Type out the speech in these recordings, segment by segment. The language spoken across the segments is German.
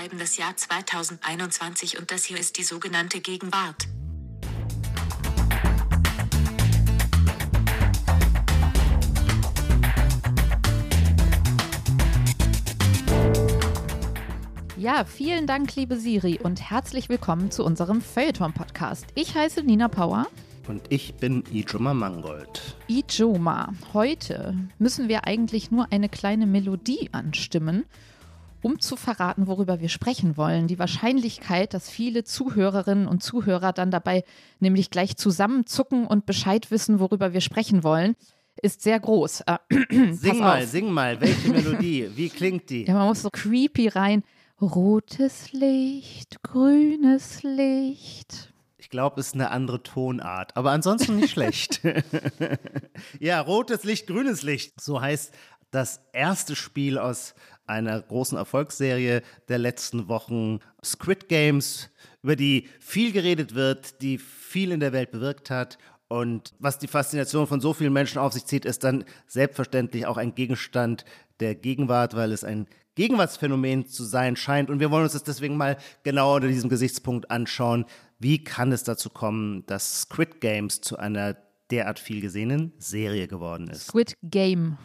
schreiben das Jahr 2021 und das hier ist die sogenannte Gegenwart. Ja, vielen Dank, liebe Siri, und herzlich willkommen zu unserem Feuilleton-Podcast. Ich heiße Nina Power. Und ich bin Ijoma Mangold. Ijoma, heute müssen wir eigentlich nur eine kleine Melodie anstimmen, um zu verraten, worüber wir sprechen wollen. Die Wahrscheinlichkeit, dass viele Zuhörerinnen und Zuhörer dann dabei nämlich gleich zusammenzucken und Bescheid wissen, worüber wir sprechen wollen, ist sehr groß. Äh, sing mal, sing mal, welche Melodie? Wie klingt die? Ja, man muss so creepy rein. Rotes Licht, grünes Licht. Ich glaube, es ist eine andere Tonart, aber ansonsten nicht schlecht. ja, rotes Licht, grünes Licht. So heißt das erste Spiel aus einer großen Erfolgsserie der letzten Wochen, Squid Games, über die viel geredet wird, die viel in der Welt bewirkt hat. Und was die Faszination von so vielen Menschen auf sich zieht, ist dann selbstverständlich auch ein Gegenstand der Gegenwart, weil es ein Gegenwartsphänomen zu sein scheint. Und wir wollen uns das deswegen mal genau unter diesem Gesichtspunkt anschauen. Wie kann es dazu kommen, dass Squid Games zu einer derart viel gesehenen Serie geworden ist? Squid Game.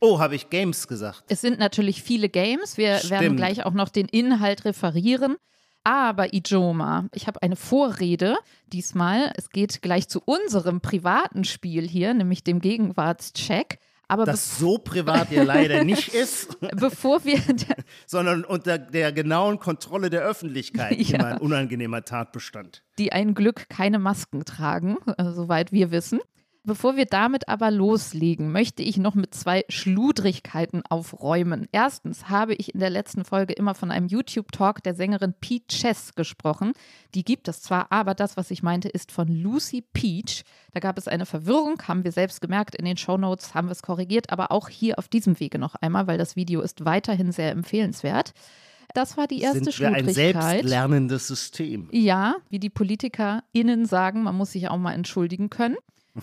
Oh, habe ich Games gesagt? Es sind natürlich viele Games. Wir Stimmt. werden gleich auch noch den Inhalt referieren. Aber Ijoma, ich habe eine Vorrede diesmal. Es geht gleich zu unserem privaten Spiel hier, nämlich dem Gegenwartscheck. Aber das so privat ja leider nicht ist. Bevor wir. sondern unter der genauen Kontrolle der Öffentlichkeit ja. immer ein unangenehmer Tatbestand. Die ein Glück keine Masken tragen, äh, soweit wir wissen. Bevor wir damit aber loslegen, möchte ich noch mit zwei Schludrigkeiten aufräumen. Erstens habe ich in der letzten Folge immer von einem YouTube-Talk der Sängerin Pete Chess gesprochen. Die gibt es zwar, aber das, was ich meinte, ist von Lucy Peach. Da gab es eine Verwirrung, haben wir selbst gemerkt. In den Shownotes haben wir es korrigiert, aber auch hier auf diesem Wege noch einmal, weil das Video ist weiterhin sehr empfehlenswert. Das war die erste Sind wir ein selbstlernendes System. Ja, wie die PolitikerInnen sagen, man muss sich auch mal entschuldigen können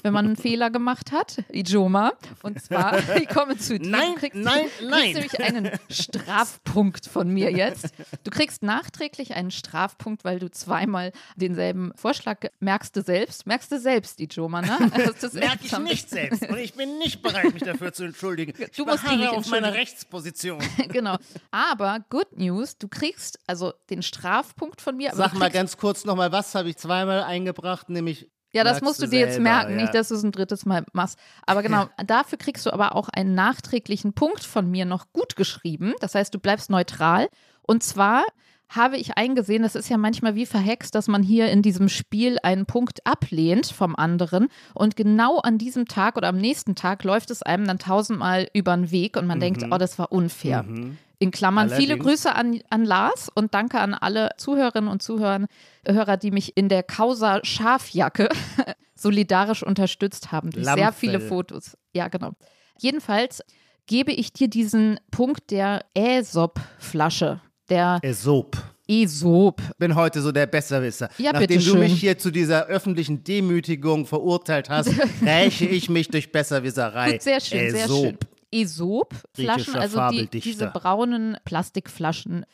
wenn man einen Fehler gemacht hat, Ijoma. Und zwar, ich komme zu dir. Nein, kriegst, nein, du nein. kriegst nämlich einen Strafpunkt von mir jetzt. Du kriegst nachträglich einen Strafpunkt, weil du zweimal denselben Vorschlag merkst du selbst. Merkst du selbst, Ijoma, ne? Also Merke ich nicht selbst. Und ich bin nicht bereit, mich dafür zu entschuldigen. Ich du musst dich nicht auf meine Rechtsposition. genau. Aber Good News, du kriegst also den Strafpunkt von mir. Sag mal ganz kurz nochmal, was habe ich zweimal eingebracht, nämlich ja, das musst du dir selber, jetzt merken, ja. nicht, dass du es ein drittes Mal machst. Aber genau, dafür kriegst du aber auch einen nachträglichen Punkt von mir noch gut geschrieben. Das heißt, du bleibst neutral. Und zwar habe ich eingesehen, das ist ja manchmal wie verhext, dass man hier in diesem Spiel einen Punkt ablehnt vom anderen und genau an diesem Tag oder am nächsten Tag läuft es einem dann tausendmal über den Weg und man mhm. denkt, oh, das war unfair. Mhm. In Klammern Allerdings. viele Grüße an, an Lars und danke an alle Zuhörerinnen und Zuhörer, Hörer, die mich in der Causa Schafjacke solidarisch unterstützt haben durch Lammfell. sehr viele Fotos. Ja, genau. Jedenfalls gebe ich dir diesen Punkt der Aesop-Flasche. Der Aesop. Esop. Bin heute so der Besserwisser. Ja, Nachdem du mich hier zu dieser öffentlichen Demütigung verurteilt hast, räche ich mich durch Besserwisserei. Gut, sehr schön, Aesop. sehr schön. Esop-Flaschen, also die, diese braunen Plastikflaschen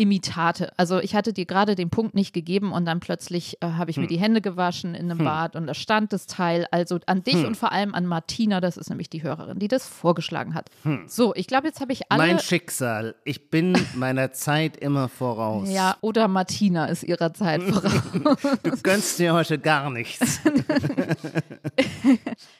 Imitate. Also ich hatte dir gerade den Punkt nicht gegeben und dann plötzlich äh, habe ich hm. mir die Hände gewaschen in einem hm. Bad und da stand das Teil. Also an dich hm. und vor allem an Martina, das ist nämlich die Hörerin, die das vorgeschlagen hat. Hm. So, ich glaube, jetzt habe ich alle. Mein Schicksal. Ich bin meiner Zeit immer voraus. Ja, oder Martina ist ihrer Zeit voraus. du gönnst dir heute gar nichts.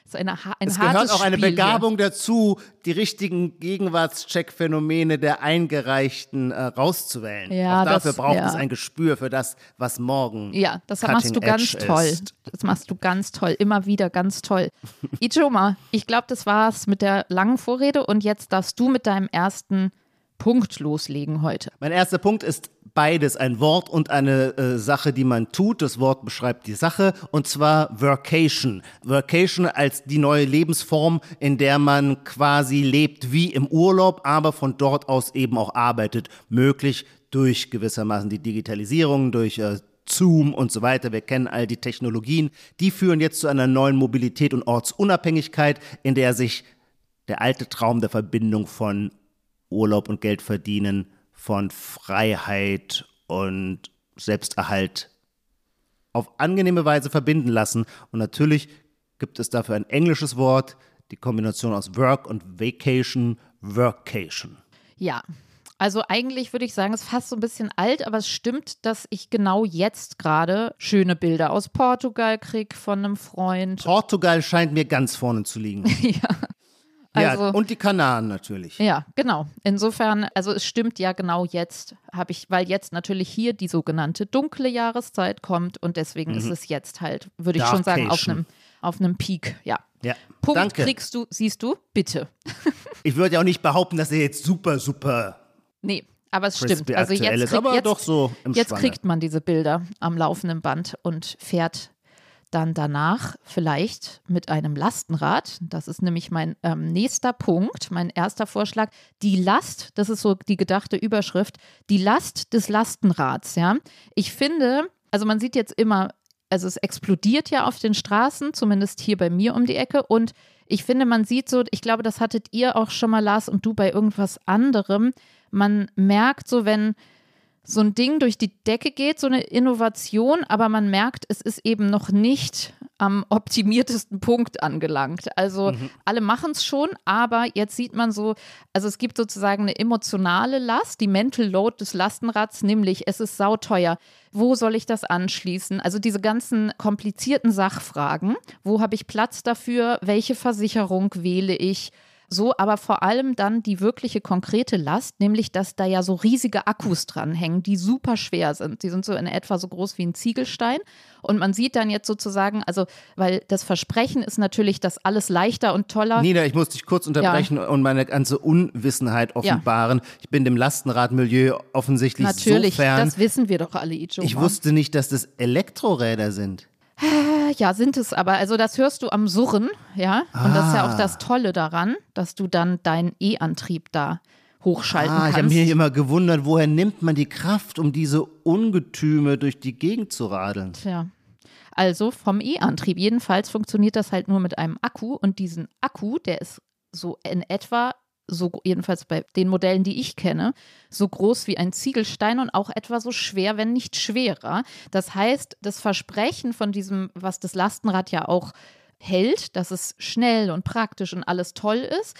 ist eine, ein es gehört auch eine Spiel Begabung hier. dazu, die richtigen Gegenwartscheck-Phänomene der Eingereichten äh, rauszuwählen. Ja, auch dafür das, braucht ja. es ein Gespür für das, was morgen. Ja, das machst du ganz toll. Ist. Das machst du ganz toll. Immer wieder ganz toll. Ichoma, ich glaube, das war's mit der langen Vorrede und jetzt darfst du mit deinem ersten Punkt loslegen heute. Mein erster Punkt ist beides, ein Wort und eine äh, Sache, die man tut. Das Wort beschreibt die Sache und zwar Workation. Workation als die neue Lebensform, in der man quasi lebt wie im Urlaub, aber von dort aus eben auch arbeitet. Möglich durch gewissermaßen die Digitalisierung, durch äh, Zoom und so weiter. Wir kennen all die Technologien. Die führen jetzt zu einer neuen Mobilität und Ortsunabhängigkeit, in der sich der alte Traum der Verbindung von Urlaub und Geld verdienen von Freiheit und Selbsterhalt auf angenehme Weise verbinden lassen. Und natürlich gibt es dafür ein englisches Wort, die Kombination aus Work und Vacation, Workation. Ja, also eigentlich würde ich sagen, es ist fast so ein bisschen alt, aber es stimmt, dass ich genau jetzt gerade schöne Bilder aus Portugal kriege von einem Freund. Portugal scheint mir ganz vorne zu liegen. ja. Also, ja, und die Kanaren natürlich. Ja, genau. Insofern, also es stimmt ja genau jetzt, habe ich, weil jetzt natürlich hier die sogenannte dunkle Jahreszeit kommt und deswegen mhm. ist es jetzt halt, würde ich schon sagen, auf einem, auf einem Peak. Ja. ja. Punkt Danke. kriegst du, siehst du, bitte. ich würde ja auch nicht behaupten, dass er jetzt super, super. Nee, aber es stimmt. Also jetzt, krieg, aber jetzt, doch so jetzt kriegt man diese Bilder am laufenden Band und fährt dann danach vielleicht mit einem Lastenrad. Das ist nämlich mein ähm, nächster Punkt, mein erster Vorschlag. Die Last, das ist so die gedachte Überschrift, die Last des Lastenrads. Ja, ich finde, also man sieht jetzt immer, also es explodiert ja auf den Straßen, zumindest hier bei mir um die Ecke und ich finde, man sieht so, ich glaube, das hattet ihr auch schon mal, Lars, und du bei irgendwas anderem. Man merkt so, wenn so ein Ding durch die Decke geht, so eine Innovation, aber man merkt, es ist eben noch nicht am optimiertesten Punkt angelangt. Also mhm. alle machen es schon, aber jetzt sieht man so, also es gibt sozusagen eine emotionale Last, die Mental Load des Lastenrads, nämlich es ist sauteuer. Wo soll ich das anschließen? Also diese ganzen komplizierten Sachfragen. Wo habe ich Platz dafür? Welche Versicherung wähle ich? So, aber vor allem dann die wirkliche konkrete Last, nämlich dass da ja so riesige Akkus dranhängen, die super schwer sind. Die sind so in etwa so groß wie ein Ziegelstein. Und man sieht dann jetzt sozusagen, also, weil das Versprechen ist natürlich, dass alles leichter und toller. Nina, ich muss dich kurz unterbrechen ja. und meine ganze Unwissenheit offenbaren. Ja. Ich bin dem Lastenradmilieu offensichtlich natürlich, so fern. das wissen wir doch alle, Ijo. Ich wusste nicht, dass das Elektroräder sind. Ja, sind es aber. Also das hörst du am Surren, ja. Und ah. das ist ja auch das ah. Tolle daran, dass du dann deinen E-Antrieb da hochschalten ah, kannst. Ich habe mich immer gewundert, woher nimmt man die Kraft, um diese Ungetüme durch die Gegend zu radeln? Tja. Also vom E-Antrieb. Jedenfalls funktioniert das halt nur mit einem Akku und diesen Akku, der ist so in etwa so jedenfalls bei den Modellen, die ich kenne, so groß wie ein Ziegelstein und auch etwa so schwer, wenn nicht schwerer. Das heißt, das Versprechen von diesem, was das Lastenrad ja auch hält, dass es schnell und praktisch und alles toll ist,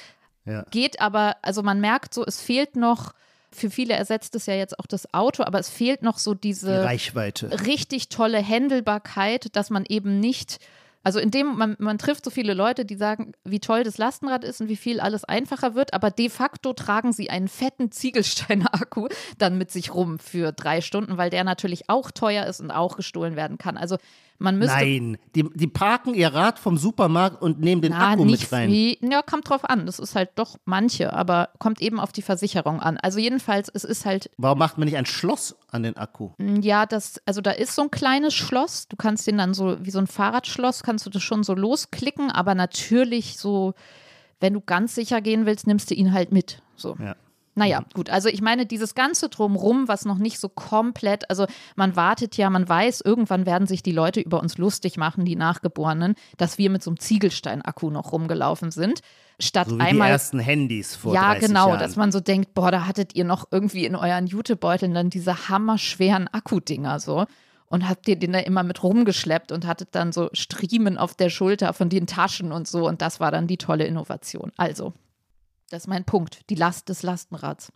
ja. geht aber, also man merkt so, es fehlt noch. Für viele ersetzt es ja jetzt auch das Auto, aber es fehlt noch so diese Die Reichweite. richtig tolle Händelbarkeit, dass man eben nicht also in man, man trifft so viele Leute, die sagen, wie toll das Lastenrad ist und wie viel alles einfacher wird, aber de facto tragen sie einen fetten Ziegelsteiner-Akku dann mit sich rum für drei Stunden, weil der natürlich auch teuer ist und auch gestohlen werden kann. Also man müsste. Nein, die, die parken ihr Rad vom Supermarkt und nehmen den na, Akku mit rein. Wie, ja, kommt drauf an. Das ist halt doch manche, aber kommt eben auf die Versicherung an. Also jedenfalls, es ist halt. Warum macht man nicht ein Schloss an den Akku? Mm, ja, das, also da ist so ein kleines Schloss. Du kannst den dann so, wie so ein Fahrradschloss, kannst du das schon so losklicken, aber natürlich so, wenn du ganz sicher gehen willst, nimmst du ihn halt mit. So. Ja. Naja, gut. Also ich meine, dieses ganze Drumrum, was noch nicht so komplett, also man wartet ja, man weiß, irgendwann werden sich die Leute über uns lustig machen, die Nachgeborenen, dass wir mit so einem Ziegelstein-Akku noch rumgelaufen sind. Statt so wie einmal. Die ersten Handys vor Ja, genau, Jahren. dass man so denkt, boah, da hattet ihr noch irgendwie in euren Jutebeuteln dann diese hammerschweren Akkudinger so und habt ihr den da immer mit rumgeschleppt und hattet dann so Striemen auf der Schulter von den Taschen und so und das war dann die tolle Innovation. Also, das ist mein Punkt, die Last des Lastenrads.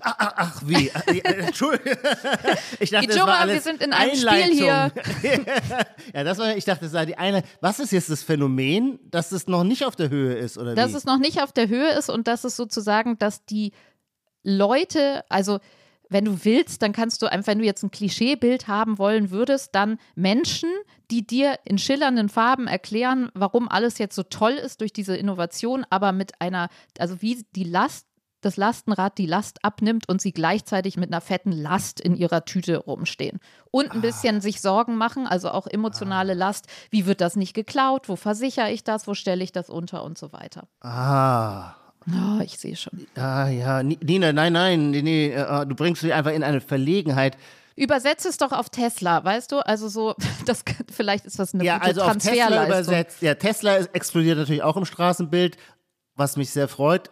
Ach, ach, ach wie? Äh, äh, Entschuldigung. Ich dachte, das war alles wir sind in einem Einleitung. Spiel hier. ja, das war, ich dachte, das war die eine. Was ist jetzt das Phänomen, dass es noch nicht auf der Höhe ist, oder Dass wie? es noch nicht auf der Höhe ist und dass es sozusagen, dass die Leute, also wenn du willst, dann kannst du einfach, wenn du jetzt ein Klischeebild haben wollen würdest, dann Menschen, die dir in schillernden Farben erklären, warum alles jetzt so toll ist durch diese Innovation, aber mit einer, also wie die Last das Lastenrad die Last abnimmt und sie gleichzeitig mit einer fetten Last in ihrer Tüte rumstehen. Und ein bisschen ah. sich Sorgen machen, also auch emotionale ah. Last. Wie wird das nicht geklaut? Wo versichere ich das? Wo stelle ich das unter und so weiter? Ah. Oh, ich sehe schon. Ah, ja, Nina, nein, nein, nee, nee, äh, du bringst mich einfach in eine Verlegenheit. Übersetze es doch auf Tesla, weißt du? Also so, das vielleicht ist das eine ja, gute also auf Tesla übersetzt. Ja, Tesla explodiert natürlich auch im Straßenbild, was mich sehr freut.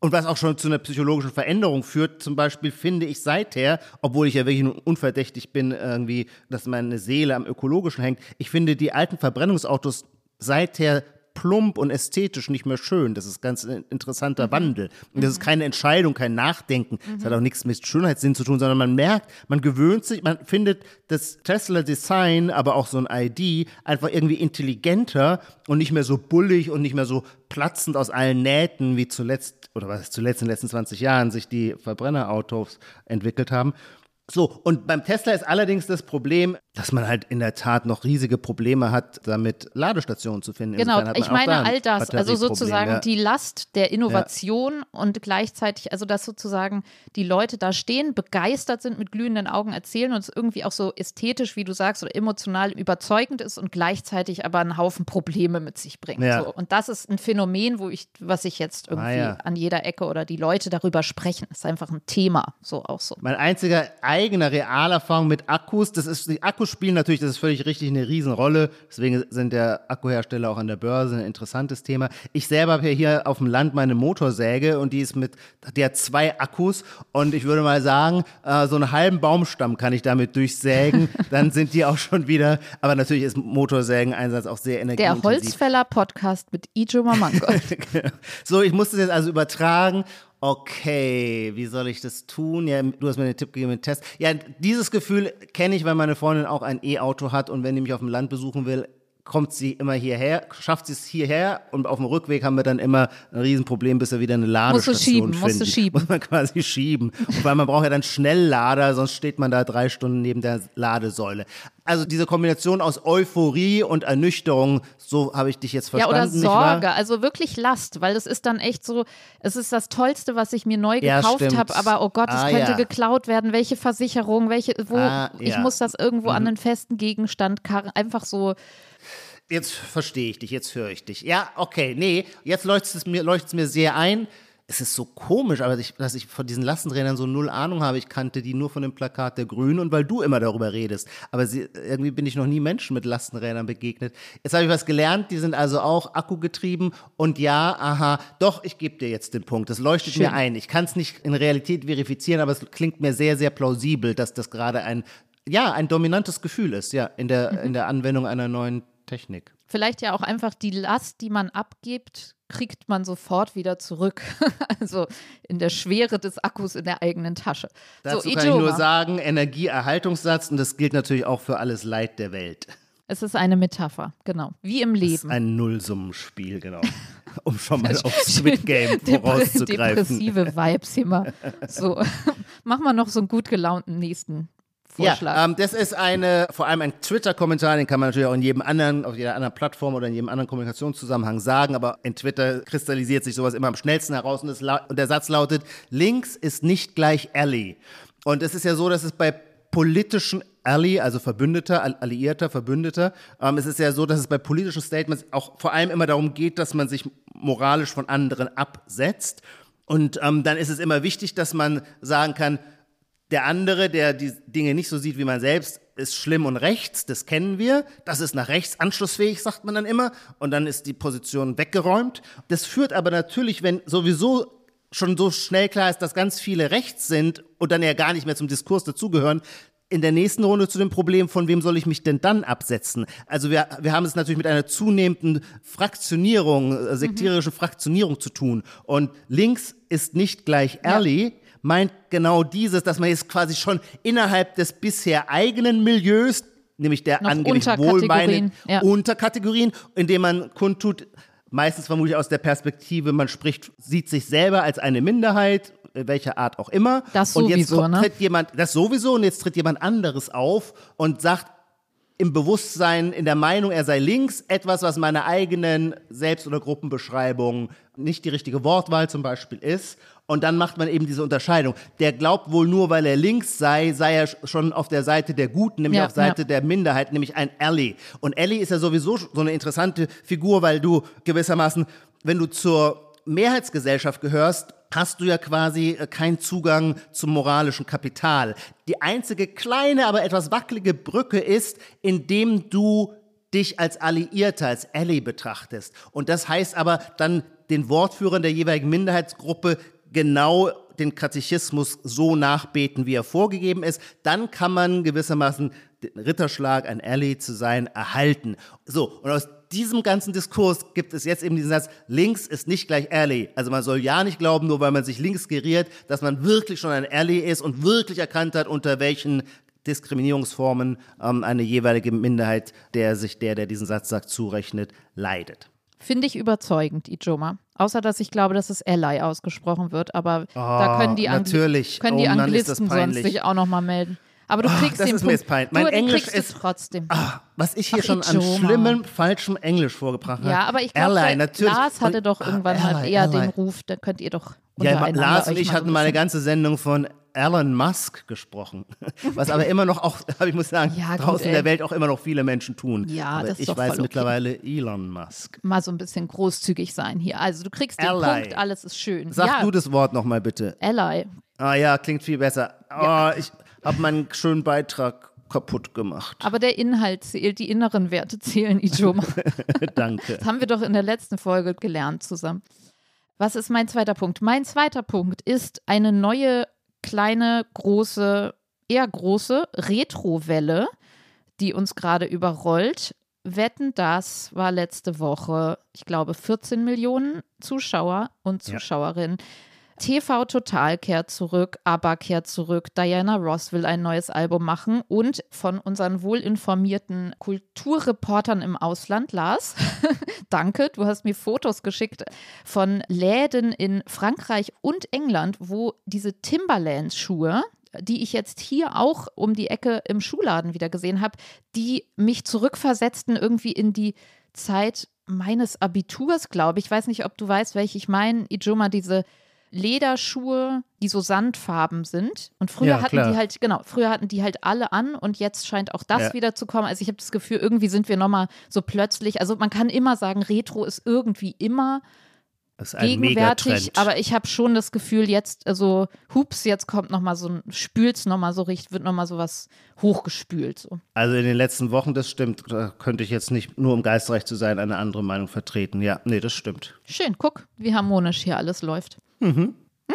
Und was auch schon zu einer psychologischen Veränderung führt, zum Beispiel finde ich seither, obwohl ich ja wirklich unverdächtig bin, irgendwie, dass meine Seele am Ökologischen hängt, ich finde die alten Verbrennungsautos seither plump und ästhetisch nicht mehr schön. Das ist ganz ein interessanter mhm. Wandel. Und das ist mhm. keine Entscheidung, kein Nachdenken. Das mhm. hat auch nichts mit Schönheitssinn zu tun, sondern man merkt, man gewöhnt sich, man findet das Tesla-Design, aber auch so ein ID einfach irgendwie intelligenter und nicht mehr so bullig und nicht mehr so platzend aus allen Nähten, wie zuletzt, oder was zuletzt in den letzten 20 Jahren sich die Verbrennerautos entwickelt haben. So, und beim Tesla ist allerdings das Problem, dass man halt in der Tat noch riesige Probleme hat, damit Ladestationen zu finden. Genau, ich meine da all das, also sozusagen ja. die Last der Innovation ja. und gleichzeitig, also dass sozusagen die Leute da stehen, begeistert sind, mit glühenden Augen erzählen und es irgendwie auch so ästhetisch, wie du sagst, oder emotional überzeugend ist und gleichzeitig aber einen Haufen Probleme mit sich bringt. Ja. So. Und das ist ein Phänomen, wo ich, was ich jetzt irgendwie ah, an jeder Ecke oder die Leute darüber sprechen, ist einfach ein Thema, so auch so. Mein einziger eigener Realerfahrung mit Akkus. Das ist, die Akkus spielen natürlich, das ist völlig richtig, eine Riesenrolle. Deswegen sind der Akkuhersteller auch an der Börse ein interessantes Thema. Ich selber habe ja hier auf dem Land meine Motorsäge und die ist mit, die hat zwei Akkus und ich würde mal sagen, äh, so einen halben Baumstamm kann ich damit durchsägen. Dann sind die auch schon wieder, aber natürlich ist Motorsägeneinsatz auch sehr energieintensiv. Der Holzfäller-Podcast mit Ijo Mamango. so, ich muss das jetzt also übertragen okay, wie soll ich das tun? Ja, du hast mir den Tipp gegeben mit Test. Ja, dieses Gefühl kenne ich, weil meine Freundin auch ein E-Auto hat und wenn die mich auf dem Land besuchen will, kommt sie immer hierher, schafft sie es hierher und auf dem Rückweg haben wir dann immer ein Riesenproblem, bis wir wieder eine Ladestation musst du schieben, finden. Musst du schieben. Muss man quasi schieben. Weil man braucht ja dann Schnelllader, sonst steht man da drei Stunden neben der Ladesäule. Also diese Kombination aus Euphorie und Ernüchterung, so habe ich dich jetzt verstanden. Ja, oder Sorge, also wirklich Last, weil das ist dann echt so, es ist das Tollste, was ich mir neu gekauft ja, habe, aber oh Gott, es ah, könnte ja. geklaut werden, welche Versicherung, welche, wo, ah, ja. ich muss das irgendwo mhm. an einen festen Gegenstand karren, einfach so Jetzt verstehe ich dich, jetzt höre ich dich. Ja, okay, nee, jetzt leuchtet es mir, leuchtet es mir sehr ein. Es ist so komisch, aber ich, dass ich von diesen Lastenrädern so null Ahnung habe. Ich kannte die nur von dem Plakat der Grünen und weil du immer darüber redest. Aber sie, irgendwie bin ich noch nie Menschen mit Lastenrädern begegnet. Jetzt habe ich was gelernt, die sind also auch akkugetrieben und ja, aha, doch, ich gebe dir jetzt den Punkt. Das leuchtet Schön. mir ein. Ich kann es nicht in Realität verifizieren, aber es klingt mir sehr, sehr plausibel, dass das gerade ein, ja, ein dominantes Gefühl ist, ja, in der, in der Anwendung einer neuen Technik. Vielleicht ja auch einfach die Last, die man abgibt, kriegt man sofort wieder zurück. also in der Schwere des Akkus in der eigenen Tasche. Dazu so, kann Ijoma. ich nur sagen, Energieerhaltungssatz und das gilt natürlich auch für alles Leid der Welt. Es ist eine Metapher, genau. Wie im Leben. Es ist ein Nullsummenspiel, genau. um schon mal auf Squid Game vorauszugreifen. Depressive Vibes mal. So, mach mal noch so einen gut gelaunten nächsten Vorschlag. Ja, ähm, das ist eine, vor allem ein Twitter-Kommentar, den kann man natürlich auch in jedem anderen, auf jeder anderen Plattform oder in jedem anderen Kommunikationszusammenhang sagen, aber in Twitter kristallisiert sich sowas immer am schnellsten heraus und, und der Satz lautet, links ist nicht gleich Ally. Und es ist ja so, dass es bei politischen Ally, also Verbündeter, Alliierter, Verbündeter. Ähm, es ist ja so, dass es bei politischen Statements auch vor allem immer darum geht, dass man sich moralisch von anderen absetzt. Und ähm, dann ist es immer wichtig, dass man sagen kann, der andere, der die Dinge nicht so sieht wie man selbst, ist schlimm und rechts, das kennen wir. Das ist nach rechts anschlussfähig, sagt man dann immer. Und dann ist die Position weggeräumt. Das führt aber natürlich, wenn sowieso schon so schnell klar ist, dass ganz viele rechts sind und dann ja gar nicht mehr zum Diskurs dazugehören, in der nächsten Runde zu dem Problem, von wem soll ich mich denn dann absetzen? Also wir, wir haben es natürlich mit einer zunehmenden Fraktionierung, äh, sektierische Fraktionierung zu tun. Und links ist nicht gleich early. Ja meint genau dieses, dass man jetzt quasi schon innerhalb des bisher eigenen Milieus, nämlich der Noch angeblich wohlmeinenden ja. Unterkategorien, indem man kundtut, meistens vermutlich aus der Perspektive, man spricht, sieht sich selber als eine Minderheit, welcher Art auch immer. Das sowieso, und jetzt kommt, ne? tritt jemand, das sowieso, und jetzt tritt jemand anderes auf und sagt, im Bewusstsein, in der Meinung, er sei links, etwas, was meiner eigenen Selbst- oder Gruppenbeschreibung nicht die richtige Wortwahl zum Beispiel ist. Und dann macht man eben diese Unterscheidung. Der glaubt wohl nur, weil er links sei, sei er schon auf der Seite der Guten, nämlich ja, auf Seite ja. der Minderheit, nämlich ein Ally. Und Ally ist ja sowieso so eine interessante Figur, weil du gewissermaßen, wenn du zur Mehrheitsgesellschaft gehörst, hast du ja quasi äh, keinen Zugang zum moralischen Kapital. Die einzige kleine, aber etwas wackelige Brücke ist, indem du dich als Alliierter, als Ally betrachtest. Und das heißt aber dann den Wortführern der jeweiligen Minderheitsgruppe genau den Katechismus so nachbeten, wie er vorgegeben ist. Dann kann man gewissermaßen den Ritterschlag, ein Ally zu sein, erhalten. So, und aus diesem ganzen Diskurs gibt es jetzt eben diesen Satz, links ist nicht gleich Ally. Also man soll ja nicht glauben, nur weil man sich links geriert, dass man wirklich schon ein Ally ist und wirklich erkannt hat, unter welchen Diskriminierungsformen ähm, eine jeweilige Minderheit, der sich der, der diesen Satz sagt, zurechnet, leidet. Finde ich überzeugend, Ijoma. Außer, dass ich glaube, dass es Ally ausgesprochen wird, aber oh, da können die, Angli können die oh, Anglisten sonst sich auch nochmal melden. Aber du kriegst oh, das den ist Punkt. Mir jetzt Mein du, Englisch ist trotzdem. Ah, was ich hier Ach, schon an schlimmem, falschem Englisch vorgebracht habe. Ja, aber ich glaube, Lars hatte doch irgendwann ah, halt eher Ally. den Ruf, da könnt ihr doch Ja, Lars und ich hatten mal eine ganze Sendung von Elon Musk gesprochen. Was aber immer noch auch, ich muss sagen, ja, gut, draußen in der Welt auch immer noch viele Menschen tun. Ja, aber das ist ich weiß voll mittlerweile Elon Musk. Mal so ein bisschen großzügig sein hier. Also du kriegst den Ally. Punkt, alles ist schön. Sag ja. du das Wort nochmal bitte. Ally. Ah ja, klingt viel besser. Oh, ja. ich habe meinen schönen Beitrag kaputt gemacht. Aber der Inhalt zählt, die inneren Werte zählen, Ijoma. Danke. Das haben wir doch in der letzten Folge gelernt zusammen. Was ist mein zweiter Punkt? Mein zweiter Punkt ist eine neue, kleine, große, eher große Retrowelle, die uns gerade überrollt. Wetten, das war letzte Woche, ich glaube, 14 Millionen Zuschauer und Zuschauerinnen. Ja. TV Total kehrt zurück, ABBA kehrt zurück, Diana Ross will ein neues Album machen und von unseren wohlinformierten Kulturreportern im Ausland, Lars, danke, du hast mir Fotos geschickt von Läden in Frankreich und England, wo diese Timberland-Schuhe, die ich jetzt hier auch um die Ecke im Schuhladen wieder gesehen habe, die mich zurückversetzten irgendwie in die Zeit meines Abiturs, glaube ich. Ich weiß nicht, ob du weißt, welche ich meine. Ijoma, diese Lederschuhe, die so sandfarben sind. Und früher ja, hatten klar. die halt, genau, früher hatten die halt alle an und jetzt scheint auch das ja. wieder zu kommen. Also ich habe das Gefühl, irgendwie sind wir nochmal so plötzlich, also man kann immer sagen, Retro ist irgendwie immer gegenwärtig, aber ich habe schon das Gefühl, jetzt, also hups, jetzt kommt nochmal so ein, spült's nochmal so richtig, wird nochmal so was hochgespült. So. Also in den letzten Wochen, das stimmt, da könnte ich jetzt nicht, nur um geistreich zu sein, eine andere Meinung vertreten. Ja, nee, das stimmt. Schön, guck, wie harmonisch hier alles läuft. Mhm.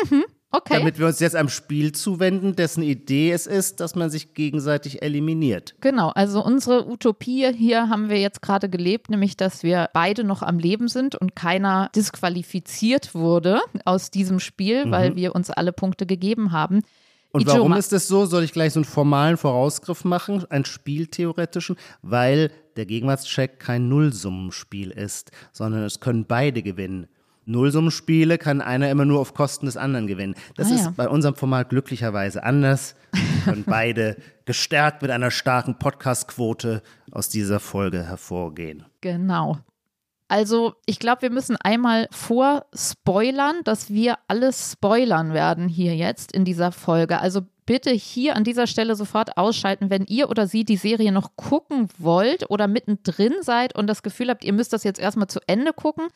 Mhm. Okay. Damit wir uns jetzt einem Spiel zuwenden, dessen Idee es ist, dass man sich gegenseitig eliminiert. Genau, also unsere Utopie hier haben wir jetzt gerade gelebt, nämlich dass wir beide noch am Leben sind und keiner disqualifiziert wurde aus diesem Spiel, mhm. weil wir uns alle Punkte gegeben haben. Und Ichoma. warum ist das so? Soll ich gleich so einen formalen Vorausgriff machen, einen spieltheoretischen? Weil der Gegenwartscheck kein Nullsummenspiel ist, sondern es können beide gewinnen. Nullsummenspiele kann einer immer nur auf Kosten des anderen gewinnen. Das ah, ist ja. bei unserem Format glücklicherweise anders. Können beide gestärkt mit einer starken Podcast-Quote aus dieser Folge hervorgehen. Genau. Also, ich glaube, wir müssen einmal vorspoilern, dass wir alles spoilern werden hier jetzt in dieser Folge. Also bitte hier an dieser Stelle sofort ausschalten, wenn ihr oder sie die Serie noch gucken wollt oder mittendrin seid und das Gefühl habt, ihr müsst das jetzt erstmal zu Ende gucken.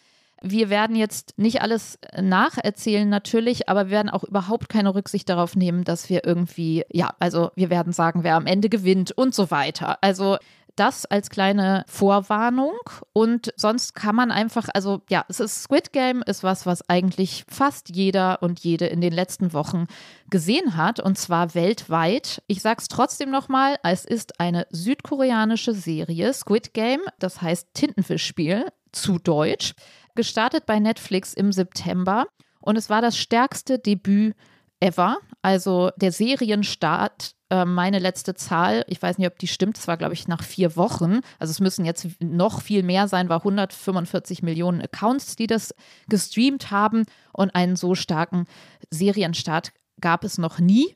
Wir werden jetzt nicht alles nacherzählen natürlich, aber wir werden auch überhaupt keine Rücksicht darauf nehmen, dass wir irgendwie, ja, also wir werden sagen, wer am Ende gewinnt und so weiter. Also das als kleine Vorwarnung und sonst kann man einfach, also ja, es ist Squid Game, ist was, was eigentlich fast jeder und jede in den letzten Wochen gesehen hat und zwar weltweit. Ich sag's trotzdem nochmal, es ist eine südkoreanische Serie, Squid Game, das heißt Tintenfischspiel zu Deutsch gestartet bei Netflix im September und es war das stärkste Debüt ever. Also der Serienstart, äh, meine letzte Zahl, ich weiß nicht, ob die stimmt, es war, glaube ich, nach vier Wochen. Also es müssen jetzt noch viel mehr sein, war 145 Millionen Accounts, die das gestreamt haben und einen so starken Serienstart gab es noch nie.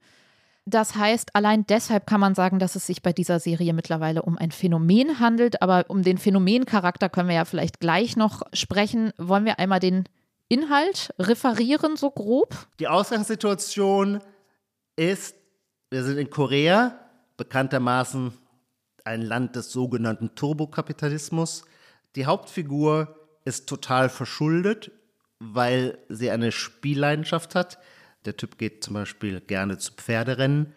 Das heißt, allein deshalb kann man sagen, dass es sich bei dieser Serie mittlerweile um ein Phänomen handelt. Aber um den Phänomencharakter können wir ja vielleicht gleich noch sprechen. Wollen wir einmal den Inhalt referieren, so grob? Die Ausgangssituation ist, wir sind in Korea, bekanntermaßen ein Land des sogenannten Turbokapitalismus. Die Hauptfigur ist total verschuldet, weil sie eine Spielleidenschaft hat. Der Typ geht zum Beispiel gerne zu Pferderennen.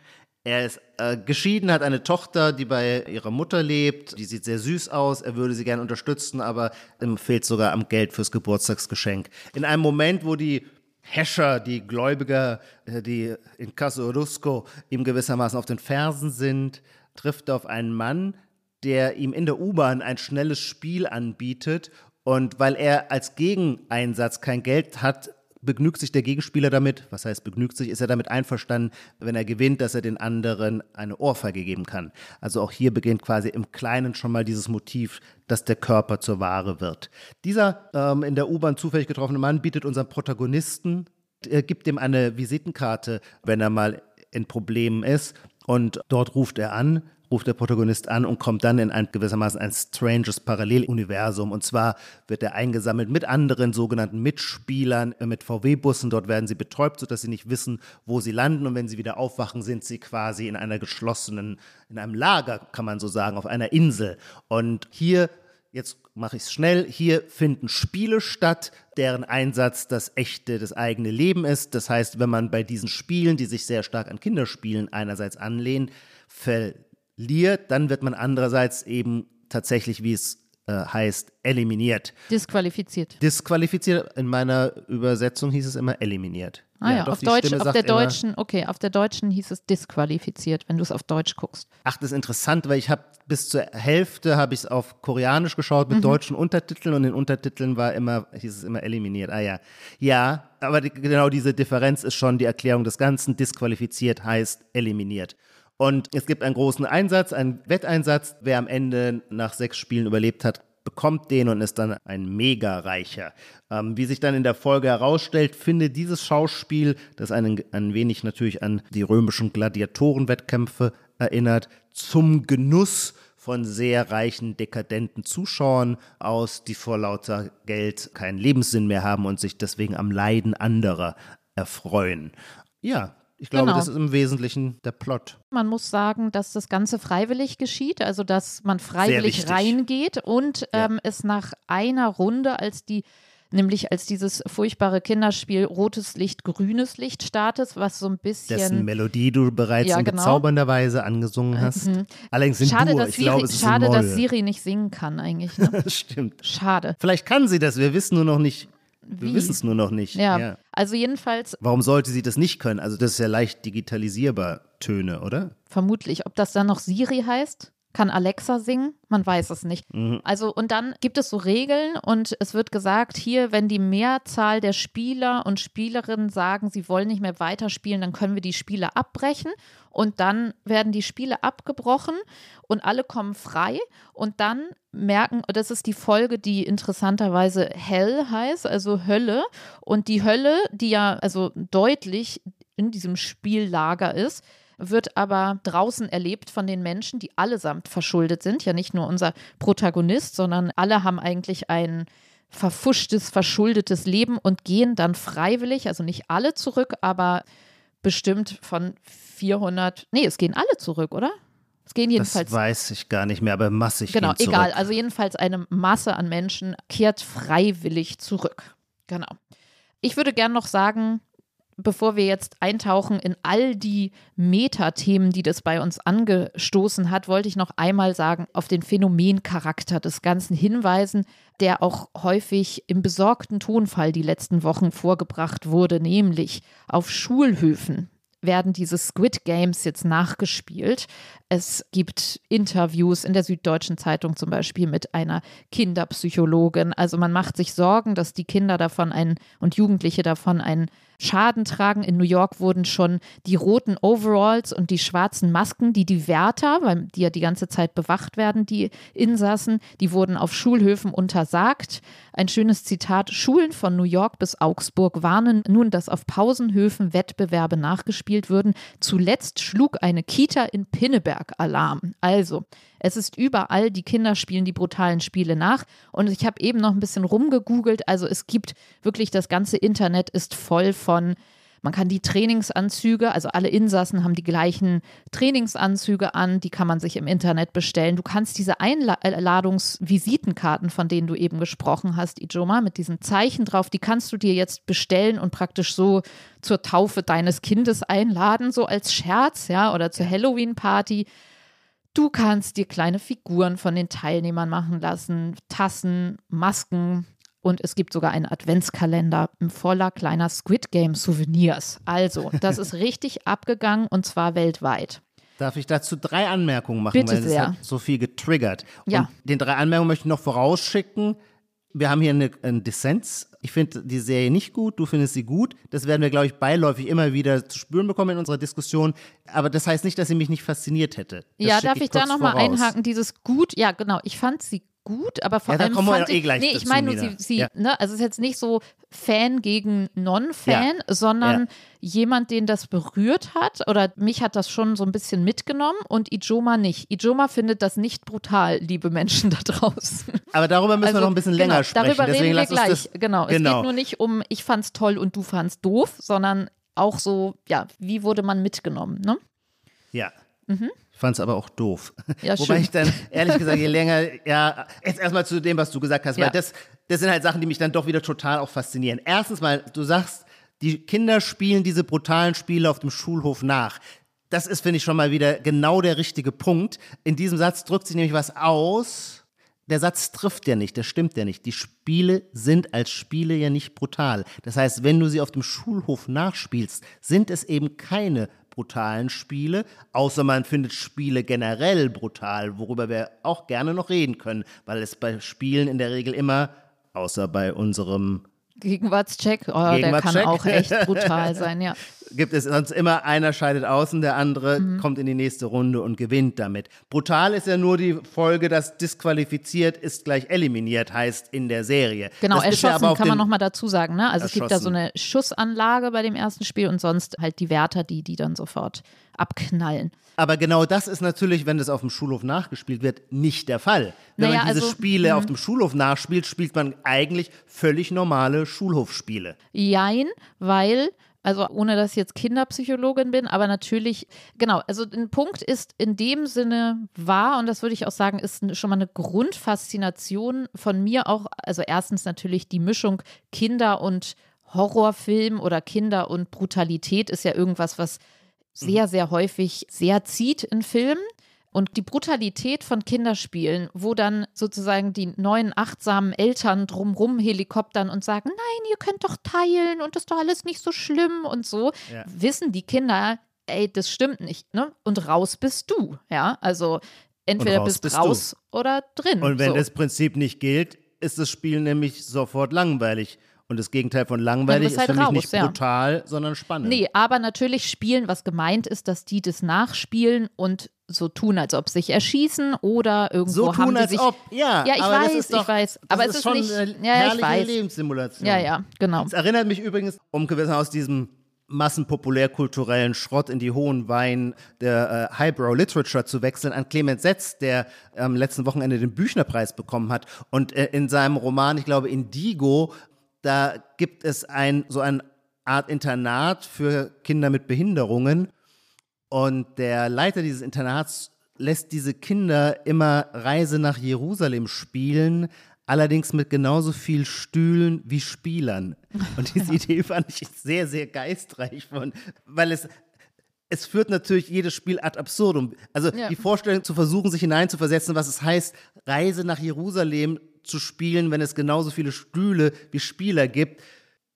Er ist äh, geschieden, hat eine Tochter, die bei ihrer Mutter lebt. Die sieht sehr süß aus. Er würde sie gerne unterstützen, aber ihm fehlt sogar am Geld fürs Geburtstagsgeschenk. In einem Moment, wo die Häscher, die Gläubiger, äh, die in Caso Rusco ihm gewissermaßen auf den Fersen sind, trifft er auf einen Mann, der ihm in der U-Bahn ein schnelles Spiel anbietet. Und weil er als Gegeneinsatz kein Geld hat, begnügt sich der Gegenspieler damit, was heißt begnügt sich, ist er damit einverstanden, wenn er gewinnt, dass er den anderen eine Ohrfeige geben kann. Also auch hier beginnt quasi im Kleinen schon mal dieses Motiv, dass der Körper zur Ware wird. Dieser ähm, in der U-Bahn zufällig getroffene Mann bietet unserem Protagonisten, er gibt ihm eine Visitenkarte, wenn er mal in Problemen ist. Und dort ruft er an ruft der Protagonist an und kommt dann in ein gewissermaßen ein stranges Paralleluniversum. Und zwar wird er eingesammelt mit anderen sogenannten Mitspielern, äh, mit VW-Bussen. Dort werden sie betäubt, sodass sie nicht wissen, wo sie landen. Und wenn sie wieder aufwachen, sind sie quasi in einer geschlossenen, in einem Lager, kann man so sagen, auf einer Insel. Und hier jetzt mache ich es schnell, hier finden Spiele statt, deren Einsatz das echte, das eigene Leben ist. Das heißt, wenn man bei diesen Spielen, die sich sehr stark an Kinderspielen einerseits anlehnen, verliert, dann wird man andererseits eben tatsächlich, wie es äh, heißt, eliminiert. Disqualifiziert. Disqualifiziert, in meiner Übersetzung hieß es immer eliminiert. Ah ja, ja auf, Deutsch, auf der deutschen, okay, auf der deutschen hieß es disqualifiziert, wenn du es auf Deutsch guckst. Ach, das ist interessant, weil ich habe bis zur Hälfte habe ich es auf Koreanisch geschaut mit mhm. deutschen Untertiteln und in den Untertiteln war immer, hieß es immer eliminiert. Ah ja. Ja, aber die, genau diese Differenz ist schon die Erklärung des Ganzen. Disqualifiziert heißt eliminiert. Und es gibt einen großen Einsatz, einen Wetteinsatz. Wer am Ende nach sechs Spielen überlebt hat, bekommt den und ist dann ein Mega-Reicher. Ähm, wie sich dann in der Folge herausstellt, findet dieses Schauspiel, das einen, ein wenig natürlich an die römischen Gladiatorenwettkämpfe erinnert, zum Genuss von sehr reichen, dekadenten Zuschauern aus, die vor lauter Geld keinen Lebenssinn mehr haben und sich deswegen am Leiden anderer erfreuen. Ja, ich glaube, genau. das ist im Wesentlichen der Plot. Man muss sagen, dass das Ganze freiwillig geschieht, also dass man freiwillig reingeht und ja. ähm, es nach einer Runde, als die nämlich als dieses furchtbare Kinderspiel Rotes Licht, Grünes Licht startet, was so ein bisschen. Dessen Melodie du bereits ja, in genau. bezaubernder Weise angesungen hast. Mhm. Allerdings sind schade, Dur, ich Siri, glaube, es Schade, dass Siri nicht singen kann eigentlich. Ne? Stimmt. Schade. Vielleicht kann sie das, wir wissen nur noch nicht, wir wissen es nur noch nicht. Ja. ja. Also jedenfalls. Warum sollte sie das nicht können? Also das ist ja leicht digitalisierbar Töne, oder? Vermutlich. Ob das dann noch Siri heißt? Kann Alexa singen? Man weiß es nicht. Mhm. Also, und dann gibt es so Regeln und es wird gesagt, hier, wenn die Mehrzahl der Spieler und Spielerinnen sagen, sie wollen nicht mehr weiterspielen, dann können wir die Spiele abbrechen und dann werden die Spiele abgebrochen und alle kommen frei und dann merken, das ist die Folge, die interessanterweise Hell heißt, also Hölle und die Hölle, die ja also deutlich in diesem Spiellager ist, wird aber draußen erlebt von den Menschen, die allesamt verschuldet sind. Ja, nicht nur unser Protagonist, sondern alle haben eigentlich ein verfuschtes, verschuldetes Leben und gehen dann freiwillig, also nicht alle zurück, aber bestimmt von 400, nee, es gehen alle zurück, oder? Es gehen jedenfalls. Das weiß ich gar nicht mehr, aber massig. Genau, egal. Also jedenfalls eine Masse an Menschen kehrt freiwillig zurück. Genau. Ich würde gern noch sagen, bevor wir jetzt eintauchen in all die Metathemen, die das bei uns angestoßen hat, wollte ich noch einmal sagen, auf den Phänomencharakter des Ganzen hinweisen, der auch häufig im besorgten Tonfall die letzten Wochen vorgebracht wurde, nämlich auf Schulhöfen werden diese Squid Games jetzt nachgespielt. Es gibt Interviews in der Süddeutschen Zeitung zum Beispiel mit einer Kinderpsychologin. Also man macht sich Sorgen, dass die Kinder davon einen und Jugendliche davon einen Schaden tragen. In New York wurden schon die roten Overalls und die schwarzen Masken, die die Wärter, weil die ja die ganze Zeit bewacht werden, die Insassen, die wurden auf Schulhöfen untersagt. Ein schönes Zitat: Schulen von New York bis Augsburg warnen nun, dass auf Pausenhöfen Wettbewerbe nachgespielt würden. Zuletzt schlug eine Kita in Pinneberg Alarm. Also, es ist überall, die Kinder spielen die brutalen Spiele nach. Und ich habe eben noch ein bisschen rumgegoogelt. Also es gibt wirklich, das ganze Internet ist voll von Man kann die Trainingsanzüge, also alle Insassen haben die gleichen Trainingsanzüge an, die kann man sich im Internet bestellen. Du kannst diese Einladungsvisitenkarten, von denen du eben gesprochen hast, Ijoma, mit diesen Zeichen drauf, die kannst du dir jetzt bestellen und praktisch so zur Taufe deines Kindes einladen, so als Scherz, ja, oder zur Halloween-Party. Du kannst dir kleine Figuren von den Teilnehmern machen lassen, Tassen, Masken, und es gibt sogar einen Adventskalender voller kleiner Squid Game Souvenirs. Also, das ist richtig abgegangen und zwar weltweit. Darf ich dazu drei Anmerkungen machen, Bitte weil es sehr. hat so viel getriggert. Ja. Und den drei Anmerkungen möchte ich noch vorausschicken. Wir haben hier eine, einen Dissens. Ich finde die Serie nicht gut, du findest sie gut. Das werden wir, glaube ich, beiläufig immer wieder zu spüren bekommen in unserer Diskussion. Aber das heißt nicht, dass sie mich nicht fasziniert hätte. Das ja, darf ich, da kurz nochmal einhaken? Dieses gut, ja, genau. Ich fand sie gut, aber vor Ja, allem fand eh ich, gleich nee, ich meine nur, sie, sie Ja. ne, also es ist jetzt nicht so Fan gegen Non-Fan, sondern Ja. jemand, den das berührt hat oder mich hat das schon so ein bisschen mitgenommen und Ijoma nicht. Ijoma findet das nicht brutal, liebe Menschen da draußen. Aber darüber müssen wir noch ein bisschen länger genau, sprechen. Darüber Deswegen reden wir gleich. das, genau. Es genau. geht nur nicht um, ich fand's toll und du fandst doof, sondern auch so, ja, wie wurde man mitgenommen, ne? Ja. Ich fand es aber auch doof. Ja, Wobei schön. ich dann, ehrlich gesagt, je länger, ja, jetzt erstmal zu dem, was du gesagt hast, Ja. weil das, das sind halt Sachen, die mich dann doch wieder total auch faszinieren. Erstens mal, du sagst, die Kinder spielen diese brutalen Spiele auf dem Schulhof nach. Das ist, finde ich, schon mal wieder genau der richtige Punkt. In diesem Satz drückt sich nämlich was aus. Der Satz trifft ja nicht, der stimmt ja nicht. Die Spiele sind als Spiele ja nicht brutal. Das heißt, wenn du sie auf dem Schulhof nachspielst, sind es eben keine brutalen Spiele, außer man findet Spiele generell brutal, worüber wir auch gerne noch reden können, weil es bei Spielen in der Regel immer, außer bei unserem Gegenwartscheck, oh, der kann Gegenwartscheck. auch echt brutal sein, ja. gibt es sonst immer einer scheidet aus und der andere Mhm. kommt in die nächste Runde und gewinnt damit. Brutal ist ja nur die Folge, dass disqualifiziert ist gleich eliminiert heißt in der Serie. Genau, das ja erschossen auf kann man nochmal dazu sagen. Ne? Also es gibt da so Erschossen. eine Schussanlage bei dem ersten Spiel und sonst halt die Wärter, die die dann sofort abknallen. Aber genau das ist natürlich, wenn das auf dem Schulhof nachgespielt wird, nicht der Fall. Wenn Naja, man diese also, Spiele auf dem Schulhof nachspielt, spielt man eigentlich völlig normale Schulhofspiele. Jein, weil, also ohne dass ich jetzt Kinderpsychologin bin, aber natürlich, genau, also ein Punkt ist in dem Sinne wahr und das würde ich auch sagen, ist schon mal eine Grundfaszination von mir auch, also erstens natürlich die Mischung Kinder und Horrorfilm oder Kinder und Brutalität ist ja irgendwas, was sehr, sehr häufig sehr zieht in Filmen. Und die Brutalität von Kinderspielen, wo dann sozusagen die neuen achtsamen Eltern drumrum helikoptern und sagen, nein, ihr könnt doch teilen und das ist doch alles nicht so schlimm und so, Ja. wissen die Kinder, ey, das stimmt nicht, ne? Und raus bist du, ja? Also entweder raus bist, bist raus oder drin. Und wenn so. das Prinzip nicht gilt, ist das Spiel nämlich sofort langweilig. Und das Gegenteil von langweilig ist halt für mich raus, nicht ja. brutal, sondern spannend. Nee, aber natürlich spielen, was gemeint ist, dass die das nachspielen und so tun, als ob sie sich erschießen oder irgendwo so haben tun, die als sich. ob. Ja, Ja, ich weiß, ist doch, ich weiß. Aber ist es ist schon nicht- eine ja, ich herrliche. Lebenssimulation. Ja, ja, genau. Es erinnert mich übrigens, um gewissermaßen aus diesem massenpopulärkulturellen Schrott in die hohen Wein der äh, Highbrow Literature zu wechseln, an Clemens Setz, der am letzten Wochenende den Büchnerpreis bekommen hat. Und äh, in seinem Roman, ich glaube Indigo, da gibt es ein so eine Art Internat für Kinder mit Behinderungen. Und der Leiter dieses Internats lässt diese Kinder immer Reise nach Jerusalem spielen, allerdings mit genauso viel Stühlen wie Spielern. Und diese Idee fand ich sehr, sehr geistreich, von, weil es es führt natürlich jedes Spiel ad absurdum. Also Ja. die Vorstellung zu versuchen, sich hineinzuversetzen, was es heißt, Reise nach Jerusalem zu spielen, wenn es genauso viele Stühle wie Spieler gibt.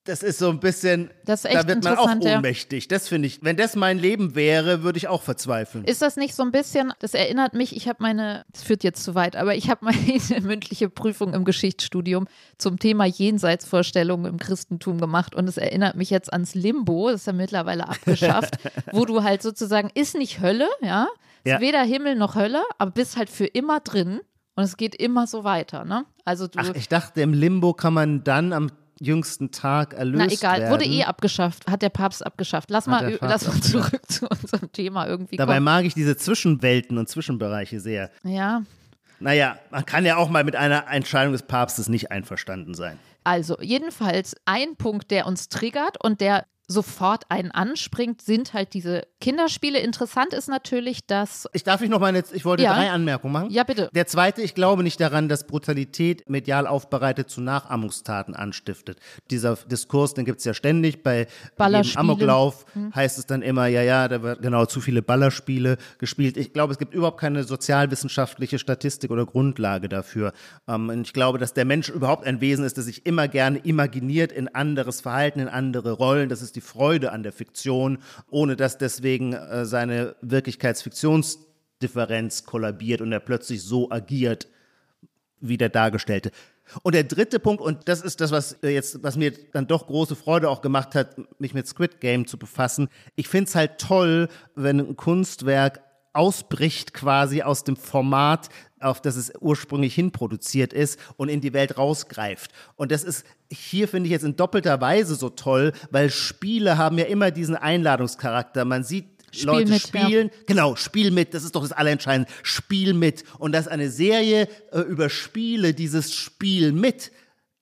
Das ist so ein bisschen, da wird man auch interessant, ja. ohnmächtig. Das finde ich, wenn das mein Leben wäre, würde ich auch verzweifeln. Ist das nicht so ein bisschen, das erinnert mich, ich habe meine, das führt jetzt zu weit, aber ich habe meine mündliche Prüfung im Geschichtsstudium zum Thema Jenseitsvorstellungen im Christentum gemacht und es erinnert mich jetzt ans Limbo, das ist ja mittlerweile abgeschafft, wo du halt sozusagen, ist nicht Hölle, ja, ist Ja. weder Himmel noch Hölle, aber bist halt für immer drin und es geht immer so weiter, ne? Also du, Ach, ich dachte, im Limbo kann man dann am jüngsten Tag erlöst na egal, werden. wurde eh abgeschafft, hat der Papst abgeschafft. Lass Hat mal, lass mal zurück zu unserem Thema irgendwie Dabei kommen. mag ich diese Zwischenwelten und Zwischenbereiche sehr. Ja, Naja, man kann ja auch mal mit einer Entscheidung des Papstes nicht einverstanden sein. Also, jedenfalls ein Punkt, der uns triggert und der sofort einen anspringt, sind halt diese Kinderspiele. Interessant ist natürlich, dass. Ich darf ich noch mal jetzt, ich wollte ja. drei Anmerkungen machen. Ja, bitte. Der zweite, ich glaube nicht daran, dass Brutalität medial aufbereitet zu Nachahmungstaten anstiftet. Dieser Diskurs, den gibt es ja ständig. Bei Amoklauf hm. heißt es dann immer, ja, ja, da wird genau zu viele Ballerspiele gespielt. Ich glaube, es gibt überhaupt keine sozialwissenschaftliche Statistik oder Grundlage dafür. Ähm, und ich glaube, dass der Mensch überhaupt ein Wesen ist, das sich immer gerne imaginiert in anderes Verhalten, in andere Rollen. Das ist die Freude an der Fiktion, ohne dass deswegen äh, seine Wirklichkeitsfiktionsdifferenz kollabiert und er plötzlich so agiert wie der Dargestellte. Und der dritte Punkt, und das ist das, was äh, jetzt, was mir dann doch große Freude auch gemacht hat, mich mit Squid Game zu befassen. Ich finde es halt toll, wenn ein Kunstwerk ausbricht quasi aus dem Format, auf das es ursprünglich hinproduziert ist und in die Welt rausgreift. Und das ist hier, finde ich, jetzt in doppelter Weise so toll, weil Spiele haben ja immer diesen Einladungscharakter. Man sieht Spiel Leute mit, spielen. Ja. Genau, Spiel mit, das ist doch das Allerentscheidende. Spiel mit. Und dass eine Serie äh, über Spiele dieses Spiel mit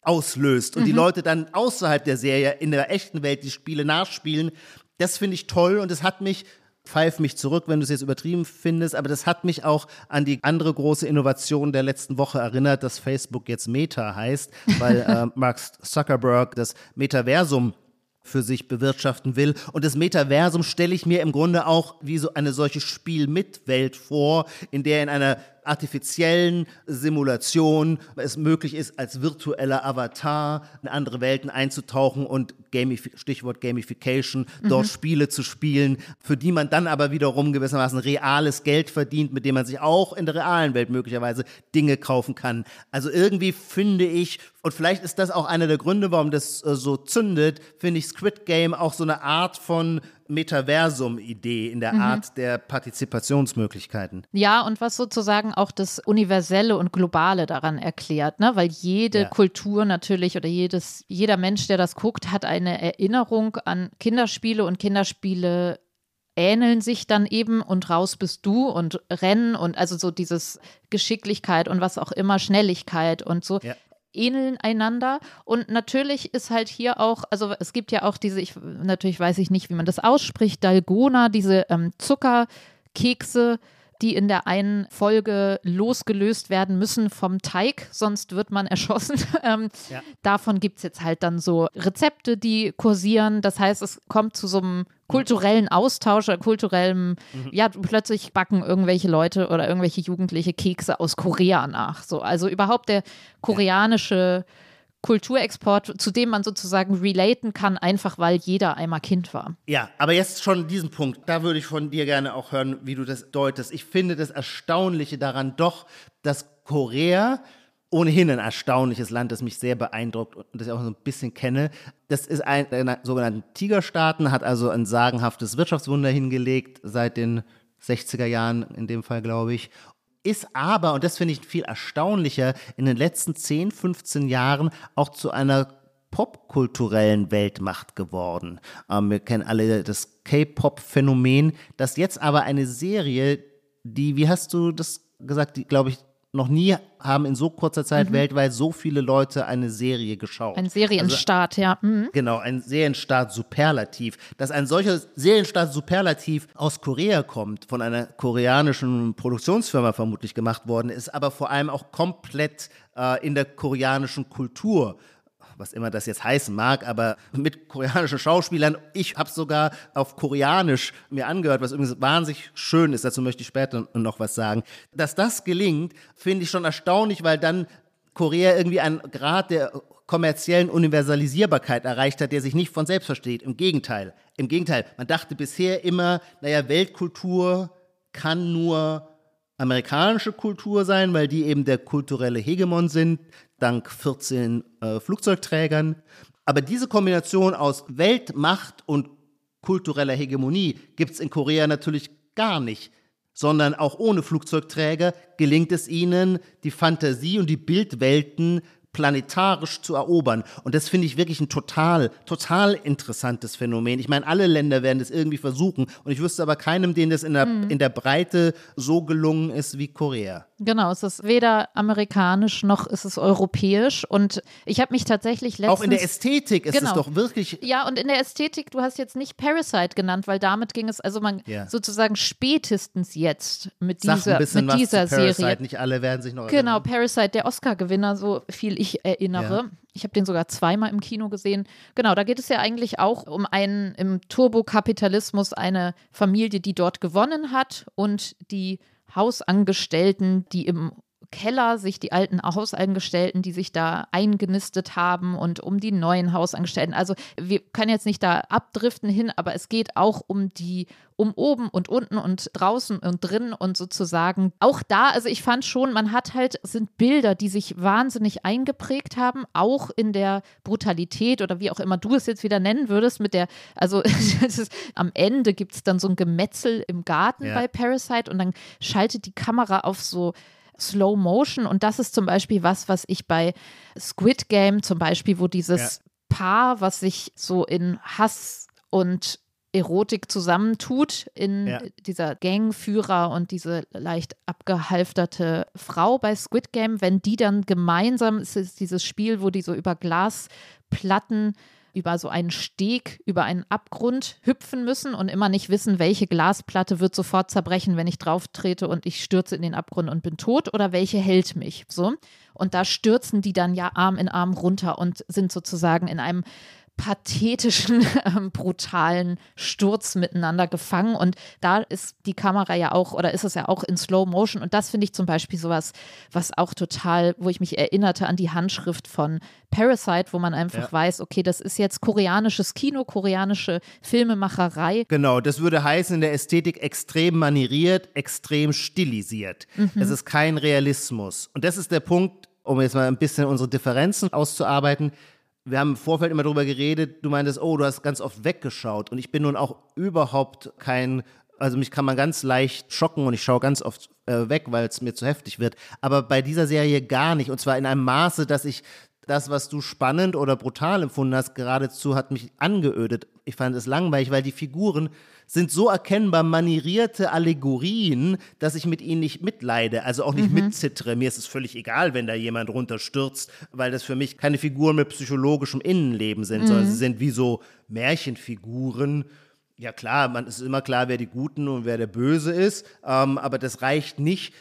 auslöst und mhm. die Leute dann außerhalb der Serie in der echten Welt die Spiele nachspielen, das finde ich toll und es hat mich pfeif mich zurück, wenn du es jetzt übertrieben findest, aber das hat mich auch an die andere große Innovation der letzten Woche erinnert, dass Facebook jetzt Meta heißt, weil äh, Mark Zuckerberg das Metaversum für sich bewirtschaften will. Und das Metaversum stelle ich mir im Grunde auch wie so eine solche Spiel-mit-Welt vor, in der in einer artifiziellen Simulation es möglich ist, als virtueller Avatar in andere Welten einzutauchen und Gamif Stichwort Gamification, dort mhm. Spiele zu spielen, für die man dann aber wiederum gewissermaßen reales Geld verdient, mit dem man sich auch in der realen Welt möglicherweise Dinge kaufen kann. Also irgendwie finde ich, und vielleicht ist das auch einer der Gründe, warum das äh, so zündet, finde ich Squid Game auch so eine Art von Metaversum-Idee in der mhm. Art der Partizipationsmöglichkeiten. Ja, und was sozusagen auch das Universelle und Globale daran erklärt, ne? weil jede ja. Kultur natürlich oder jedes, jeder Mensch, der das guckt, hat eine Erinnerung an Kinderspiele und Kinderspiele ähneln sich dann eben und raus bist du und Rennen und also so dieses Geschicklichkeit und was auch immer, Schnelligkeit und so. Ja ähneln einander. Und natürlich ist halt hier auch, also es gibt ja auch diese, ich, natürlich weiß ich nicht, wie man das ausspricht, Dalgona, diese ähm, Zuckerkekse, die in der einen Folge losgelöst werden müssen vom Teig, sonst wird man erschossen. ähm, ja. Davon gibt es jetzt halt dann so Rezepte, die kursieren. Das heißt, es kommt zu so einem kulturellen Austausch oder kulturellem, mhm. ja, plötzlich backen irgendwelche Leute oder irgendwelche Jugendliche Kekse aus Korea nach. So, also überhaupt der koreanische Kulturexport, zu dem man sozusagen relaten kann, einfach weil jeder einmal Kind war. Ja, aber jetzt schon diesen Punkt, da würde ich von dir gerne auch hören, wie du das deutest. Ich finde das Erstaunliche daran doch, dass Korea ohnehin ein erstaunliches Land, das mich sehr beeindruckt und das ich auch so ein bisschen kenne. Das ist ein der sogenannten Tigerstaaten, hat also ein sagenhaftes Wirtschaftswunder hingelegt seit den 60er Jahren in dem Fall, glaube ich ist aber, und das finde ich viel erstaunlicher, in den letzten 10, 15 Jahren auch zu einer popkulturellen Weltmacht geworden. Ähm, wir kennen alle das K-Pop-Phänomen, das jetzt aber eine Serie, die, wie hast du das gesagt, die, glaube ich, noch nie haben in so kurzer Zeit mhm. weltweit so viele Leute eine Serie geschaut. Ein Serienstart, also, ja. Mhm. Genau, ein Serienstart Superlativ. Dass ein solcher Serienstart Superlativ aus Korea kommt, von einer koreanischen Produktionsfirma vermutlich gemacht worden ist, aber vor allem auch komplett äh, in der koreanischen Kultur was immer das jetzt heißen mag, aber mit koreanischen Schauspielern. Ich habe sogar auf Koreanisch mir angehört, was übrigens wahnsinnig schön ist. Dazu möchte ich später noch was sagen. Dass das gelingt, finde ich schon erstaunlich, weil dann Korea irgendwie einen Grad der kommerziellen Universalisierbarkeit erreicht hat, der sich nicht von selbst versteht. Im Gegenteil. Im Gegenteil. Man dachte bisher immer, naja, Weltkultur kann nur amerikanische Kultur sein, weil die eben der kulturelle Hegemon sind dank 14 äh, Flugzeugträgern. Aber diese Kombination aus Weltmacht und kultureller Hegemonie gibt es in Korea natürlich gar nicht, sondern auch ohne Flugzeugträger gelingt es ihnen, die Fantasie und die Bildwelten planetarisch zu erobern. Und das finde ich wirklich ein total, total interessantes Phänomen. Ich meine, alle Länder werden das irgendwie versuchen. Und ich wüsste aber keinem, denen das in der, mhm. in der Breite so gelungen ist wie Korea. Genau, es ist weder amerikanisch noch ist es europäisch. Und ich habe mich tatsächlich letztens... Auch in der Ästhetik ist genau. es doch wirklich... Ja, und in der Ästhetik, du hast jetzt nicht Parasite genannt, weil damit ging es, also man ja. sozusagen spätestens jetzt mit dieser, mit dieser Serie. Nicht alle werden sich noch Genau, erinnern. Parasite, der Oscar-Gewinner, so viel ich erinnere. Ja. Ich habe den sogar zweimal im Kino gesehen. Genau, da geht es ja eigentlich auch um einen im Turbokapitalismus eine Familie, die dort gewonnen hat und die Hausangestellten, die im Keller sich die alten Hausangestellten, die sich da eingenistet haben und um die neuen Hausangestellten. Also wir können jetzt nicht da abdriften hin, aber es geht auch um die, um oben und unten und draußen und drinnen und sozusagen auch da, also ich fand schon, man hat halt, sind Bilder, die sich wahnsinnig eingeprägt haben, auch in der Brutalität oder wie auch immer du es jetzt wieder nennen würdest, mit der, also ist, am Ende gibt es dann so ein Gemetzel im Garten ja. bei Parasite und dann schaltet die Kamera auf so Slow Motion. Und das ist zum Beispiel was, was ich bei Squid Game zum Beispiel, wo dieses ja. Paar, was sich so in Hass und Erotik zusammentut in ja. dieser Gangführer und diese leicht abgehalfterte Frau bei Squid Game, wenn die dann gemeinsam, es ist dieses Spiel, wo die so über Glasplatten über so einen Steg, über einen Abgrund hüpfen müssen und immer nicht wissen, welche Glasplatte wird sofort zerbrechen, wenn ich drauf trete und ich stürze in den Abgrund und bin tot oder welche hält mich. So. Und da stürzen die dann ja Arm in Arm runter und sind sozusagen in einem pathetischen, äh, brutalen Sturz miteinander gefangen. Und da ist die Kamera ja auch, oder ist es ja auch in Slow Motion. Und das finde ich zum Beispiel sowas, was auch total, wo ich mich erinnerte an die Handschrift von Parasite, wo man einfach ja. weiß, okay, das ist jetzt koreanisches Kino, koreanische Filmemacherei. Genau, das würde heißen, in der Ästhetik extrem manieriert, extrem stilisiert. Mhm. Es ist kein Realismus. Und das ist der Punkt, um jetzt mal ein bisschen unsere Differenzen auszuarbeiten wir haben im Vorfeld immer darüber geredet, du meintest, oh, du hast ganz oft weggeschaut. Und ich bin nun auch überhaupt kein, also mich kann man ganz leicht schocken und ich schaue ganz oft äh, weg, weil es mir zu heftig wird. Aber bei dieser Serie gar nicht. Und zwar in einem Maße, dass ich das, was du spannend oder brutal empfunden hast, geradezu hat mich angeödet. Ich fand es langweilig, weil die Figuren sind so erkennbar manierierte Allegorien, dass ich mit ihnen nicht mitleide, also auch nicht mhm. mitzittere. Mir ist es völlig egal, wenn da jemand runterstürzt, weil das für mich keine Figuren mit psychologischem Innenleben sind, mhm. sondern sie sind wie so Märchenfiguren. Ja klar, man ist immer klar, wer die Guten und wer der Böse ist, ähm, aber das reicht nicht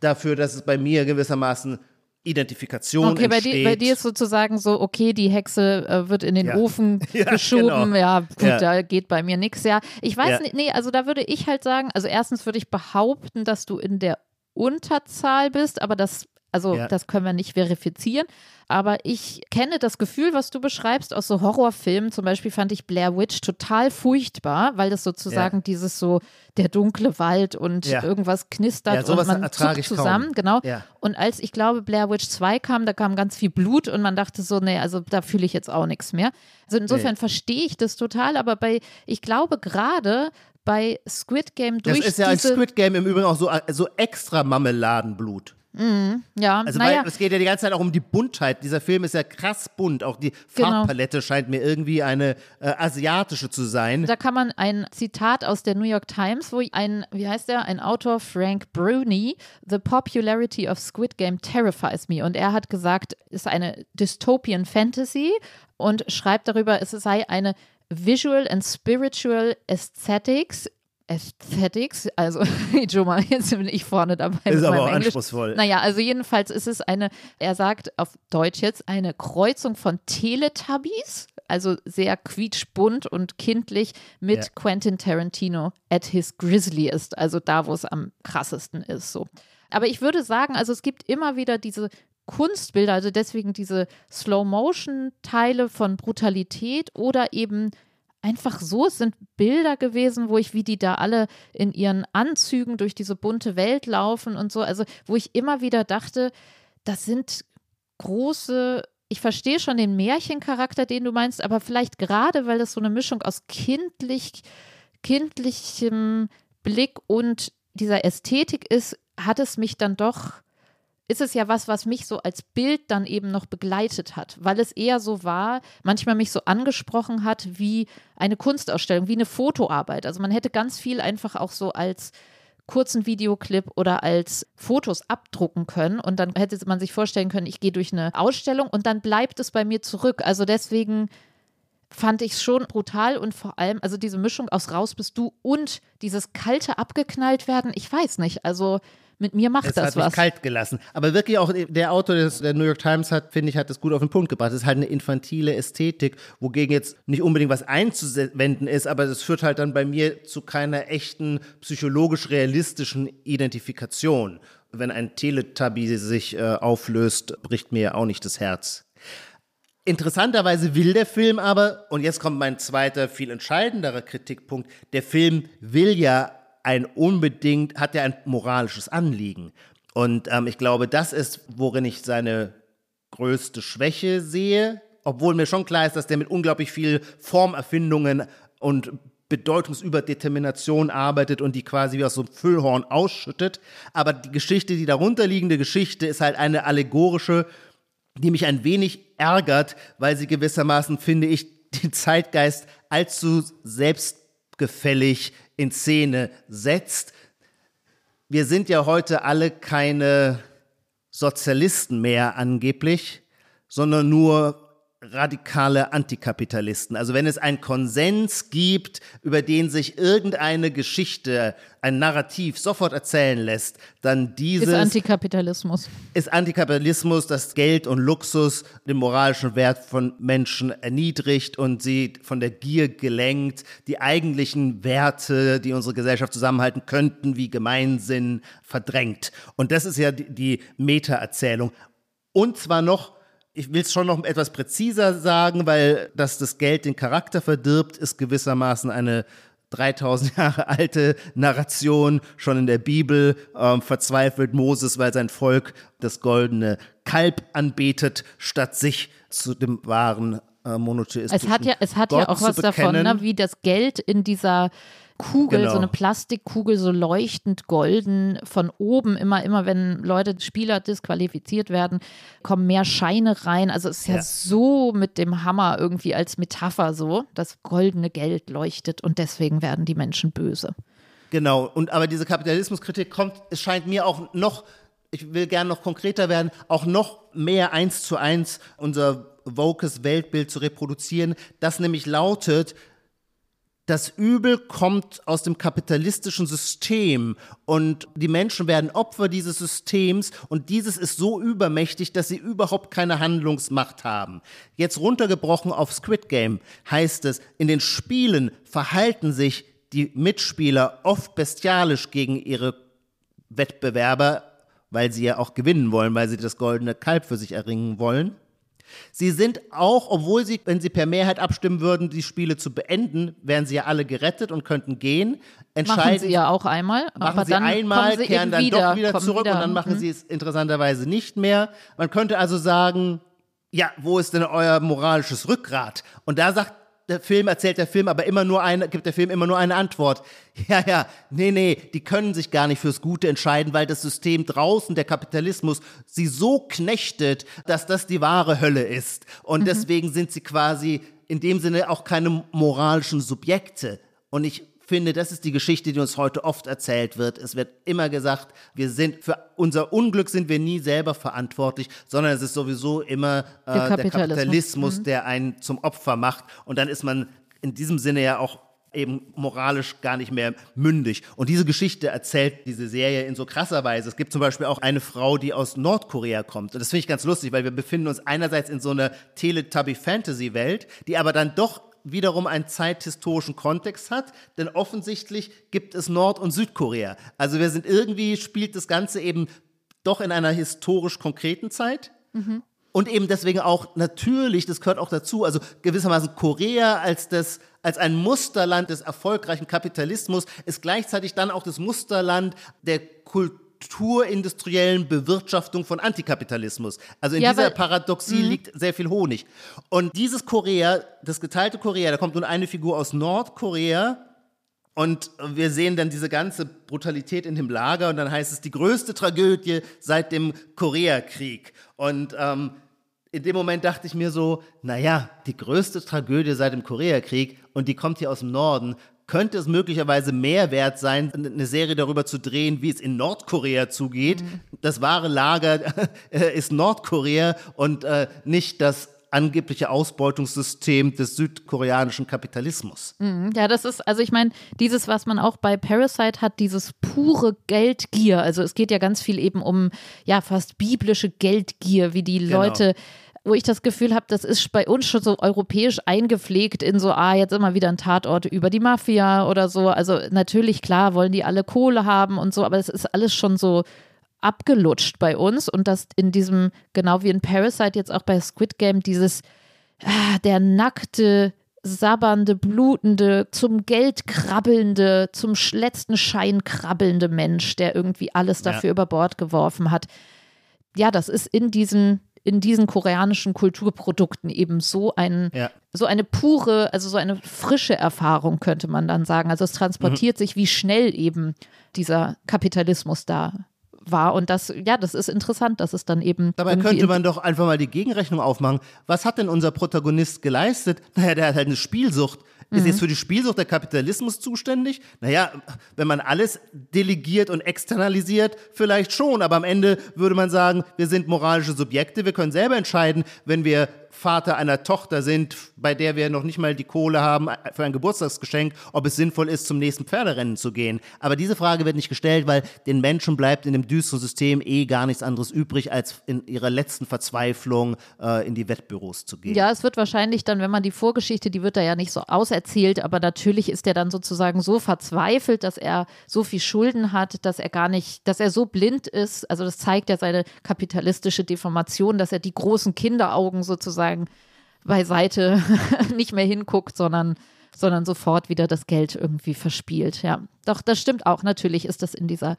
dafür, dass es bei mir gewissermaßen Identifikation okay, entsteht. Okay, bei, dir ist sozusagen so, okay, die Hexe äh, wird in den ja. Ofen ja, geschoben. Genau. Ja, gut, ja. da geht bei mir nichts. Ja, ich weiß nicht, nee, also da würde ich halt sagen, also erstens würde ich behaupten, dass du in der Unterzahl bist, aber das also ja. das können wir nicht verifizieren. Aber ich kenne das Gefühl, was du beschreibst aus so Horrorfilmen. Zum Beispiel fand ich Blair Witch total furchtbar, weil das sozusagen ja. dieses so der dunkle Wald und ja. irgendwas knistert und man zuckt zusammen. Kaum. Genau. Und als ich glaube Blair Witch 2 kam, da kam ganz viel Blut und man dachte so, nee, also da fühle ich jetzt auch nichts mehr. Also insofern nee. verstehe ich das total, aber bei, ich glaube gerade bei Squid Game durch Das ist ja ein Squid Game im Übrigen auch so, so extra Marmeladenblut. Mhm, ja, also naja. weil es geht ja die ganze Zeit auch um die Buntheit. Dieser Film ist ja krass bunt. Auch die genau. Farbpalette scheint mir irgendwie eine äh, asiatische zu sein. Da kann man ein Zitat aus der New York Times, wo ein, wie heißt der, ein Autor, Frank Bruni, The popularity of Squid Game terrifies me. Und er hat gesagt, es ist eine Dystopian Fantasy und schreibt darüber, es sei eine Visual and Spiritual Aesthetics Aesthetics, also schon mal, jetzt bin ich vorne dabei. Ist aber auch Englisch. anspruchsvoll. Naja, also jedenfalls ist es eine, er sagt auf Deutsch jetzt, eine Kreuzung von Teletubbies, also sehr quietschbunt und kindlich mit ja. Quentin Tarantino at his grisliest, also da, wo es am krassesten ist. So. Aber ich würde sagen, also es gibt immer wieder diese Kunstbilder, also deswegen diese Slow-Motion-Teile von Brutalität oder eben einfach so. Es sind Bilder gewesen, wo ich, wie die da alle in ihren Anzügen durch diese bunte Welt laufen und so. Also, wo ich immer wieder dachte, das sind große. Ich verstehe schon den Märchencharakter, den du meinst, aber vielleicht gerade, weil das so eine Mischung aus kindlich, kindlichem Blick und dieser Ästhetik ist, hat es mich dann doch ist es ja was, was mich so als Bild dann eben noch begleitet hat, weil es eher so war, manchmal mich so angesprochen hat wie eine Kunstausstellung, wie eine Fotoarbeit. Also man hätte ganz viel einfach auch so als kurzen Videoclip oder als Fotos abdrucken können und dann hätte man sich vorstellen können, ich gehe durch eine Ausstellung und dann bleibt es bei mir zurück. Also deswegen fand ich es schon brutal und vor allem, also diese Mischung aus raus bist du und dieses kalte abgeknallt werden, ich weiß nicht, also mit mir macht es das hat mich was. kalt gelassen. Aber wirklich auch der Autor des, der New York Times hat, finde ich, hat das gut auf den Punkt gebracht. Es ist halt eine infantile Ästhetik, wogegen jetzt nicht unbedingt was einzuwenden ist, aber das führt halt dann bei mir zu keiner echten psychologisch realistischen Identifikation. Wenn ein Teletubby sich äh, auflöst, bricht mir auch nicht das Herz. Interessanterweise will der Film aber, und jetzt kommt mein zweiter, viel entscheidenderer Kritikpunkt, der Film will ja ein unbedingt, hat ja ein moralisches Anliegen. Und ähm, ich glaube, das ist, worin ich seine größte Schwäche sehe, obwohl mir schon klar ist, dass der mit unglaublich viel Formerfindungen und Bedeutungsüberdetermination arbeitet und die quasi wie aus so einem Füllhorn ausschüttet. Aber die Geschichte, die darunterliegende Geschichte, ist halt eine allegorische, die mich ein wenig ärgert, weil sie gewissermaßen, finde ich, den Zeitgeist allzu selbstgefällig in Szene setzt. Wir sind ja heute alle keine Sozialisten mehr angeblich, sondern nur radikale Antikapitalisten. Also wenn es einen Konsens gibt, über den sich irgendeine Geschichte, ein Narrativ sofort erzählen lässt, dann dieses ist Antikapitalismus. Ist Antikapitalismus, das Geld und Luxus den moralischen Wert von Menschen erniedrigt und sie von der Gier gelenkt, die eigentlichen Werte, die unsere Gesellschaft zusammenhalten könnten, wie Gemeinsinn verdrängt. Und das ist ja die, die Meta-Erzählung. Und zwar noch ich will es schon noch etwas präziser sagen, weil dass das Geld den Charakter verdirbt, ist gewissermaßen eine 3000 Jahre alte Narration, schon in der Bibel. Ähm, verzweifelt Moses, weil sein Volk das goldene Kalb anbetet, statt sich zu dem wahren äh, monotheistischen Es hat ja, es hat ja auch was davon, ne, wie das Geld in dieser Kugel, genau. so eine Plastikkugel, so leuchtend golden, von oben immer, immer, wenn Leute, Spieler disqualifiziert werden, kommen mehr Scheine rein. Also es ist ja, ja so mit dem Hammer irgendwie als Metapher so, das goldene Geld leuchtet und deswegen werden die Menschen böse. Genau, und aber diese Kapitalismuskritik kommt, es scheint mir auch noch, ich will gerne noch konkreter werden, auch noch mehr eins zu eins unser Vokes Weltbild zu reproduzieren, das nämlich lautet, das Übel kommt aus dem kapitalistischen System und die Menschen werden Opfer dieses Systems und dieses ist so übermächtig, dass sie überhaupt keine Handlungsmacht haben. Jetzt runtergebrochen auf Squid Game heißt es, in den Spielen verhalten sich die Mitspieler oft bestialisch gegen ihre Wettbewerber, weil sie ja auch gewinnen wollen, weil sie das goldene Kalb für sich erringen wollen. Sie sind auch, obwohl sie, wenn sie per Mehrheit abstimmen würden, die Spiele zu beenden, wären sie ja alle gerettet und könnten gehen. Entscheiden, machen sie ja auch einmal. Machen aber sie einmal, sie kehren dann wieder, doch wieder zurück wieder. und dann machen mhm. sie es interessanterweise nicht mehr. Man könnte also sagen, ja, wo ist denn euer moralisches Rückgrat? Und da sagt der Film erzählt der Film aber immer nur eine, gibt der Film immer nur eine Antwort. Ja, ja, nee, nee, die können sich gar nicht fürs Gute entscheiden, weil das System draußen, der Kapitalismus, sie so knechtet, dass das die wahre Hölle ist. Und mhm. deswegen sind sie quasi in dem Sinne auch keine moralischen Subjekte. Und ich finde, das ist die Geschichte, die uns heute oft erzählt wird. Es wird immer gesagt, wir sind für unser Unglück sind wir nie selber verantwortlich, sondern es ist sowieso immer äh, der Kapitalismus, der, Kapitalismus mhm. der einen zum Opfer macht. Und dann ist man in diesem Sinne ja auch eben moralisch gar nicht mehr mündig. Und diese Geschichte erzählt diese Serie in so krasser Weise. Es gibt zum Beispiel auch eine Frau, die aus Nordkorea kommt. Und das finde ich ganz lustig, weil wir befinden uns einerseits in so einer Teletubby-Fantasy-Welt, die aber dann doch wiederum einen zeithistorischen Kontext hat, denn offensichtlich gibt es Nord- und Südkorea. Also wir sind irgendwie, spielt das Ganze eben doch in einer historisch konkreten Zeit. Mhm. Und eben deswegen auch natürlich, das gehört auch dazu, also gewissermaßen Korea als das, als ein Musterland des erfolgreichen Kapitalismus ist gleichzeitig dann auch das Musterland der Kultur kulturindustriellen Bewirtschaftung von Antikapitalismus. Also in ja, dieser Paradoxie mh. liegt sehr viel Honig. Und dieses Korea, das geteilte Korea, da kommt nun eine Figur aus Nordkorea Und wir sehen dann diese ganze Brutalität in dem Lager und dann heißt es die größte Tragödie seit dem Koreakrieg. Und ähm, in dem Moment dachte ich mir so, naja, die größte Tragödie seit dem Koreakrieg und die kommt hier aus dem Norden. Könnte es möglicherweise mehr wert sein, eine Serie darüber zu drehen, wie es in Nordkorea zugeht? Mhm. Das wahre Lager ist Nordkorea und äh, nicht das angebliche Ausbeutungssystem des südkoreanischen Kapitalismus. Mhm, ja, das ist, also ich meine, dieses, was man auch bei Parasite hat, dieses pure Geldgier. Also es geht ja ganz viel eben um, ja, fast biblische Geldgier, wie die genau. Leute wo ich das Gefühl habe, das ist bei uns schon so europäisch eingepflegt in so, ah, jetzt immer wieder ein Tatort über die Mafia oder so. Also natürlich, klar, wollen die alle Kohle haben und so, aber es ist alles schon so abgelutscht bei uns und dass in diesem, genau wie in Parasite jetzt auch bei Squid Game, dieses, ah, der nackte, sabbernde, blutende, zum Geld krabbelnde, zum letzten Schein krabbelnde Mensch, der irgendwie alles dafür ja. über Bord geworfen hat. Ja, das ist in diesen in diesen koreanischen Kulturprodukten eben so ein ja. so eine pure, also so eine frische Erfahrung könnte man dann sagen. Also es transportiert mhm. sich, wie schnell eben dieser Kapitalismus da war. Und das, ja, das ist interessant, dass es dann eben. Dabei könnte man doch einfach mal die Gegenrechnung aufmachen. Was hat denn unser Protagonist geleistet? Naja, der hat halt eine Spielsucht. Ist mhm. jetzt für die Spielsucht der Kapitalismus zuständig? Naja, wenn man alles delegiert und externalisiert, vielleicht schon, aber am Ende würde man sagen, wir sind moralische Subjekte, wir können selber entscheiden, wenn wir Vater einer Tochter sind, bei der wir noch nicht mal die Kohle haben für ein Geburtstagsgeschenk, ob es sinnvoll ist, zum nächsten Pferderennen zu gehen. Aber diese Frage wird nicht gestellt, weil den Menschen bleibt in dem düsteren System eh gar nichts anderes übrig, als in ihrer letzten Verzweiflung äh, in die Wettbüros zu gehen. Ja, es wird wahrscheinlich dann, wenn man die Vorgeschichte, die wird da ja nicht so auserzählt, aber natürlich ist er dann sozusagen so verzweifelt, dass er so viel Schulden hat, dass er gar nicht, dass er so blind ist. Also das zeigt ja seine kapitalistische Deformation, dass er die großen Kinderaugen sozusagen sozusagen beiseite nicht mehr hinguckt, sondern, sondern sofort wieder das Geld irgendwie verspielt. Ja, doch, das stimmt auch. Natürlich ist das in dieser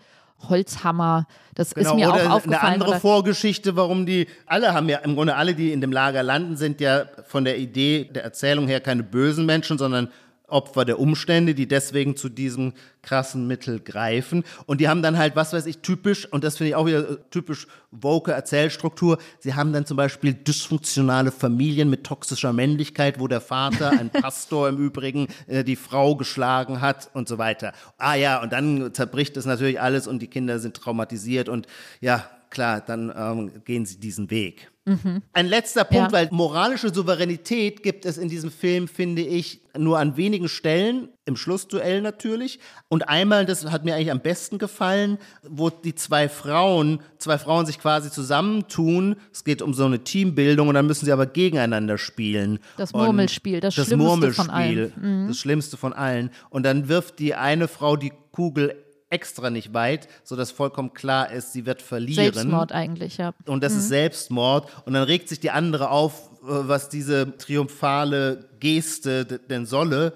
Holzhammer. Das genau, ist mir auch aufgefallen. Eine andere Vorgeschichte, warum die, alle haben ja, im Grunde alle, die in dem Lager landen, sind ja von der Idee der Erzählung her keine bösen Menschen, sondern Opfer der Umstände, die deswegen zu diesem krassen Mittel greifen. Und die haben dann halt, was weiß ich, typisch, und das finde ich auch wieder äh, typisch woke Erzählstruktur, sie haben dann zum Beispiel dysfunktionale Familien mit toxischer Männlichkeit, wo der Vater, ein Pastor im Übrigen, äh, die Frau geschlagen hat und so weiter. Ah ja, und dann zerbricht es natürlich alles und die Kinder sind traumatisiert und ja, klar, dann ähm, gehen sie diesen Weg. Mhm. Ein letzter Punkt, ja. weil moralische Souveränität gibt es in diesem Film, finde ich, nur an wenigen Stellen, im Schlussduell natürlich. Und einmal, das hat mir eigentlich am besten gefallen, wo die zwei Frauen, zwei Frauen sich quasi zusammentun. Es geht um so eine Teambildung und dann müssen sie aber gegeneinander spielen. Das Murmelspiel, das, das Schlimmste Murmelspiel, von allen. Mhm. Das Schlimmste von allen. Und dann wirft die eine Frau die Kugel extra nicht weit, sodass vollkommen klar ist, sie wird verlieren. Selbstmord eigentlich, ja. Und das mhm. ist Selbstmord. Und dann regt sich die andere auf, äh, was diese triumphale Geste denn solle.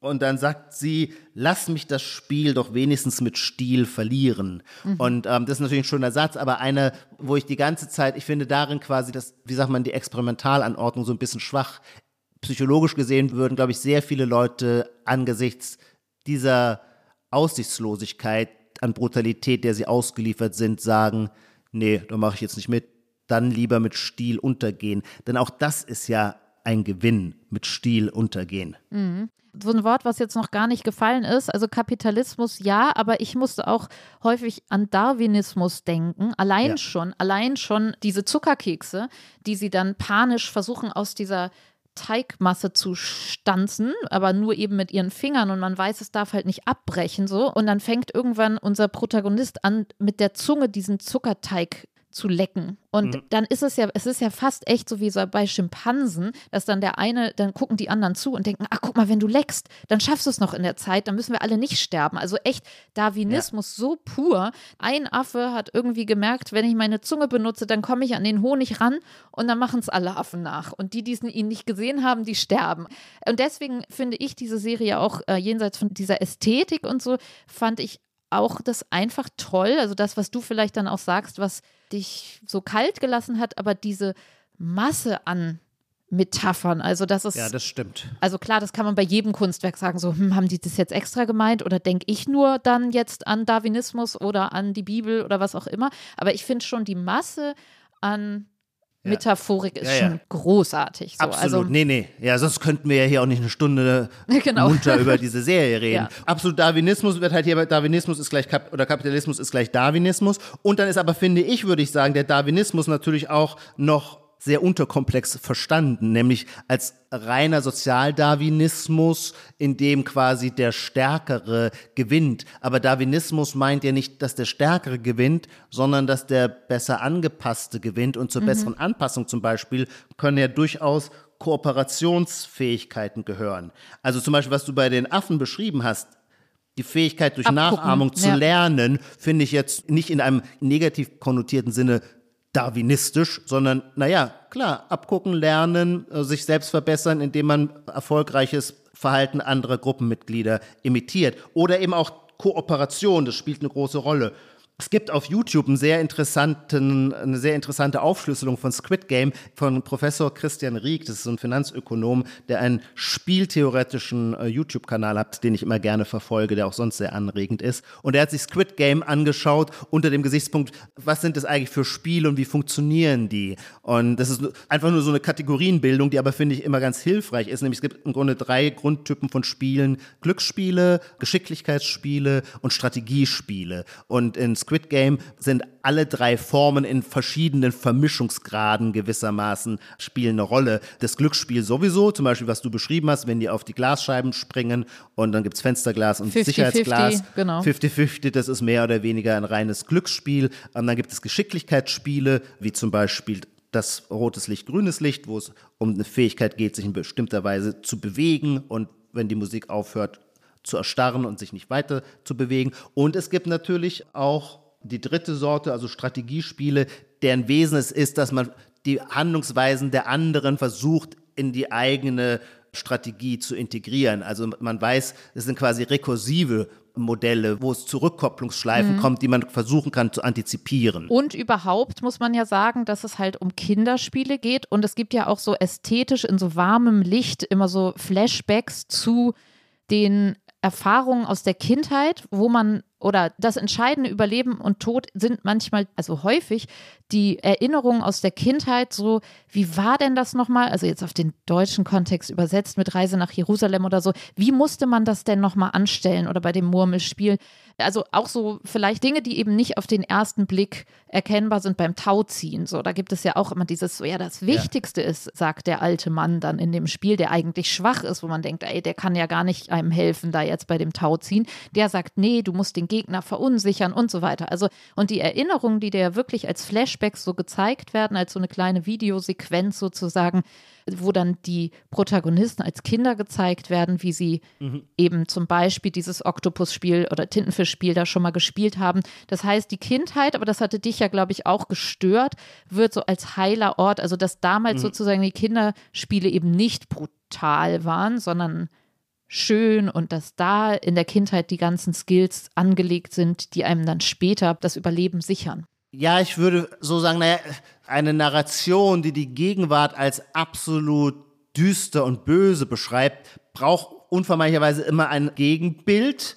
Und dann sagt sie, lass mich das Spiel doch wenigstens mit Stil verlieren. Mhm. Und ähm, das ist natürlich ein schöner Satz, aber einer, wo ich die ganze Zeit, ich finde darin quasi das, wie sagt man, die Experimentalanordnung so ein bisschen schwach. Psychologisch gesehen würden, glaube ich, sehr viele Leute angesichts dieser Aussichtslosigkeit an Brutalität, der sie ausgeliefert sind, sagen, nee, da mache ich jetzt nicht mit, dann lieber mit Stil untergehen. Denn auch das ist ja ein Gewinn, mit Stil untergehen. Mhm. So ein Wort, was jetzt noch gar nicht gefallen ist, also Kapitalismus ja, aber ich musste auch häufig an Darwinismus denken. Allein ja. schon, allein schon diese Zuckerkekse, die sie dann panisch versuchen aus dieser Teigmasse zu stanzen, aber nur eben mit ihren Fingern und man weiß, es darf halt nicht abbrechen so. Und dann fängt irgendwann unser Protagonist an, mit der Zunge diesen Zuckerteig zu lecken. Und mhm. dann ist es ja, es ist ja fast echt so wie so bei Schimpansen, dass dann der eine, dann gucken die anderen zu und denken, ach guck mal, wenn du leckst, dann schaffst du es noch in der Zeit, dann müssen wir alle nicht sterben. Also echt Darwinismus ja. so pur. Ein Affe hat irgendwie gemerkt, wenn ich meine Zunge benutze, dann komme ich an den Honig ran und dann machen es alle Affen nach. Und die, die ihn nicht gesehen haben, die sterben. Und deswegen finde ich diese Serie auch äh, jenseits von dieser Ästhetik und so, fand ich auch das einfach toll. Also das, was du vielleicht dann auch sagst, was dich so kalt gelassen hat, aber diese Masse an Metaphern. Also das ist ja, das stimmt. Also klar, das kann man bei jedem Kunstwerk sagen. So, hm, haben die das jetzt extra gemeint oder denke ich nur dann jetzt an Darwinismus oder an die Bibel oder was auch immer. Aber ich finde schon die Masse an Metaphorik ist schon großartig. So. Absolut. Also, nee, nee. Ja, sonst könnten wir ja hier auch nicht eine Stunde genau. munter über diese Serie reden. Absolut Darwinismus wird halt hier, Darwinismus ist gleich Kap oder Kapitalismus ist gleich Darwinismus. Und dann ist aber, finde ich, würde ich sagen, der Darwinismus natürlich auch noch sehr unterkomplex verstanden, nämlich als reiner Sozialdarwinismus, in dem quasi der Stärkere gewinnt. Aber Darwinismus meint ja nicht, dass der Stärkere gewinnt, sondern dass der besser angepasste gewinnt. Und zur mhm. besseren Anpassung zum Beispiel können ja durchaus Kooperationsfähigkeiten gehören. Also zum Beispiel, was du bei den Affen beschrieben hast, die Fähigkeit durch Abgucken, Nachahmung zu ja. lernen, finde ich jetzt nicht in einem negativ konnotierten Sinne darwinistisch, sondern naja, klar, abgucken, lernen, äh, sich selbst verbessern, indem man erfolgreiches Verhalten anderer Gruppenmitglieder imitiert. Oder eben auch Kooperation, das spielt eine große Rolle. Es gibt auf YouTube einen sehr interessanten, eine sehr interessante Aufschlüsselung von Squid Game von Professor Christian Rieck. Das ist ein Finanzökonom, der einen spieltheoretischen äh, YouTube-Kanal hat, den ich immer gerne verfolge, der auch sonst sehr anregend ist. Und er hat sich Squid Game angeschaut unter dem Gesichtspunkt, was sind das eigentlich für Spiele und wie funktionieren die? Und das ist einfach nur so eine Kategorienbildung, die aber, finde ich, immer ganz hilfreich ist. Nämlich es gibt im Grunde drei Grundtypen von Spielen. Glücksspiele, Geschicklichkeitsspiele und Strategiespiele. Und in Squid Game sind alle drei Formen in verschiedenen Vermischungsgraden gewissermaßen spielen eine Rolle. Das Glücksspiel sowieso, zum Beispiel, was du beschrieben hast, wenn die auf die Glasscheiben springen und dann gibt es Fensterglas und 50, Sicherheitsglas. 50, genau. 50-50, das ist mehr oder weniger ein reines Glücksspiel. Und dann gibt es Geschicklichkeitsspiele, wie zum Beispiel das rotes Licht, grünes Licht, wo es um eine Fähigkeit geht, sich in bestimmter Weise zu bewegen und wenn die Musik aufhört, zu erstarren und sich nicht weiter zu bewegen. Und es gibt natürlich auch die dritte Sorte, also Strategiespiele, deren Wesen es ist, dass man die Handlungsweisen der anderen versucht, in die eigene Strategie zu integrieren. Also man weiß, es sind quasi rekursive Modelle, wo es zu Rückkopplungsschleifen mhm. kommt, die man versuchen kann zu antizipieren. Und überhaupt muss man ja sagen, dass es halt um Kinderspiele geht und es gibt ja auch so ästhetisch in so warmem Licht immer so Flashbacks zu den Erfahrungen aus der Kindheit, wo man oder das entscheidende Überleben und Tod sind manchmal, also häufig, die Erinnerungen aus der Kindheit, so, wie war denn das nochmal? Also jetzt auf den deutschen Kontext übersetzt mit Reise nach Jerusalem oder so. Wie musste man das denn nochmal anstellen oder bei dem Murmelspiel? Also auch so vielleicht Dinge, die eben nicht auf den ersten Blick erkennbar sind beim Tauziehen. So, da gibt es ja auch immer dieses, so ja, das Wichtigste ja. ist, sagt der alte Mann dann in dem Spiel, der eigentlich schwach ist, wo man denkt, ey, der kann ja gar nicht einem helfen, da jetzt bei dem Tauziehen. Der sagt, nee, du musst den Gegner verunsichern und so weiter. Also, und die Erinnerungen, die dir ja wirklich als Flashbacks so gezeigt werden, als so eine kleine Videosequenz sozusagen, wo dann die Protagonisten als Kinder gezeigt werden, wie sie mhm. eben zum Beispiel dieses Oktopus-Spiel oder Tintenfisch-Spiel da schon mal gespielt haben. Das heißt, die Kindheit, aber das hatte dich ja, glaube ich, auch gestört, wird so als heiler Ort, also dass damals mhm. sozusagen die Kinderspiele eben nicht brutal waren, sondern schön und dass da in der Kindheit die ganzen Skills angelegt sind, die einem dann später das Überleben sichern. Ja, ich würde so sagen, naja, eine Narration, die die Gegenwart als absolut düster und böse beschreibt, braucht unvermeidlicherweise immer ein Gegenbild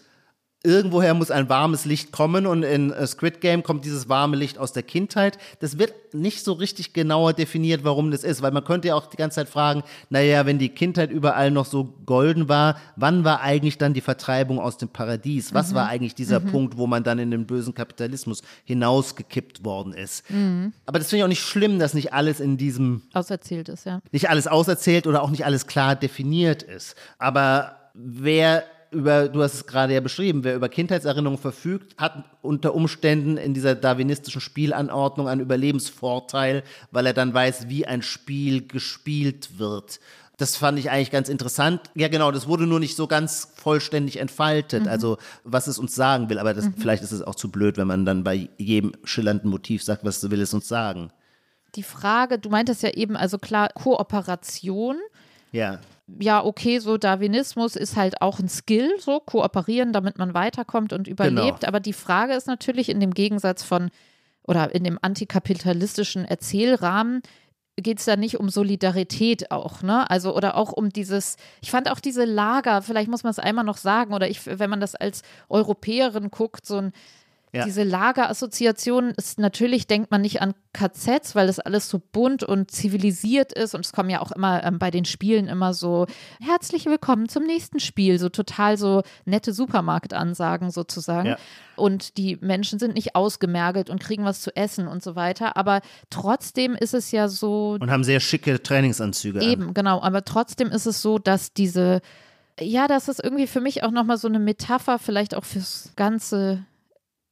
irgendwoher muss ein warmes Licht kommen und in Squid Game kommt dieses warme Licht aus der Kindheit. Das wird nicht so richtig genauer definiert, warum das ist, weil man könnte ja auch die ganze Zeit fragen, naja, wenn die Kindheit überall noch so golden war, wann war eigentlich dann die Vertreibung aus dem Paradies? Was mhm. war eigentlich dieser mhm. Punkt, wo man dann in den bösen Kapitalismus hinausgekippt worden ist? Mhm. Aber das finde ich auch nicht schlimm, dass nicht alles in diesem auserzählt ist, ja. Nicht alles auserzählt oder auch nicht alles klar definiert ist. Aber wer über, du hast es gerade ja beschrieben, wer über Kindheitserinnerungen verfügt, hat unter Umständen in dieser darwinistischen Spielanordnung einen Überlebensvorteil, weil er dann weiß, wie ein Spiel gespielt wird. Das fand ich eigentlich ganz interessant. Ja, genau, das wurde nur nicht so ganz vollständig entfaltet, mhm. also was es uns sagen will. Aber das, mhm. vielleicht ist es auch zu blöd, wenn man dann bei jedem schillernden Motiv sagt, was will es uns sagen. Die Frage, du meintest ja eben, also klar, Kooperation. Ja ja, okay, so Darwinismus ist halt auch ein Skill, so kooperieren, damit man weiterkommt und überlebt. Genau. Aber die Frage ist natürlich in dem Gegensatz von oder in dem antikapitalistischen Erzählrahmen, geht es da nicht um Solidarität auch, ne? Also oder auch um dieses, ich fand auch diese Lager, vielleicht muss man es einmal noch sagen, oder ich, wenn man das als Europäerin guckt, so ein ja. Diese Lagerassoziation ist natürlich, denkt man nicht an KZs, weil das alles so bunt und zivilisiert ist. Und es kommen ja auch immer ähm, bei den Spielen immer so herzlich willkommen zum nächsten Spiel, so total so nette Supermarktansagen sozusagen. Ja. Und die Menschen sind nicht ausgemergelt und kriegen was zu essen und so weiter. Aber trotzdem ist es ja so. Und haben sehr schicke Trainingsanzüge. Eben, an. genau. Aber trotzdem ist es so, dass diese ja, das ist irgendwie für mich auch nochmal so eine Metapher, vielleicht auch fürs ganze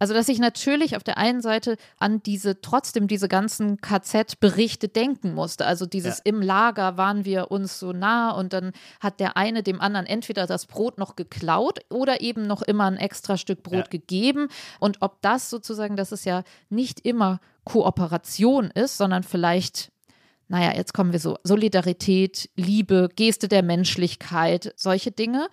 also, dass ich natürlich auf der einen Seite an diese, trotzdem diese ganzen KZ-Berichte denken musste. Also dieses ja. im Lager waren wir uns so nah und dann hat der eine dem anderen entweder das Brot noch geklaut oder eben noch immer ein extra Stück Brot ja. gegeben. Und ob das sozusagen, dass es ja nicht immer Kooperation ist, sondern vielleicht naja, jetzt kommen wir so, Solidarität, Liebe, Geste der Menschlichkeit, solche Dinge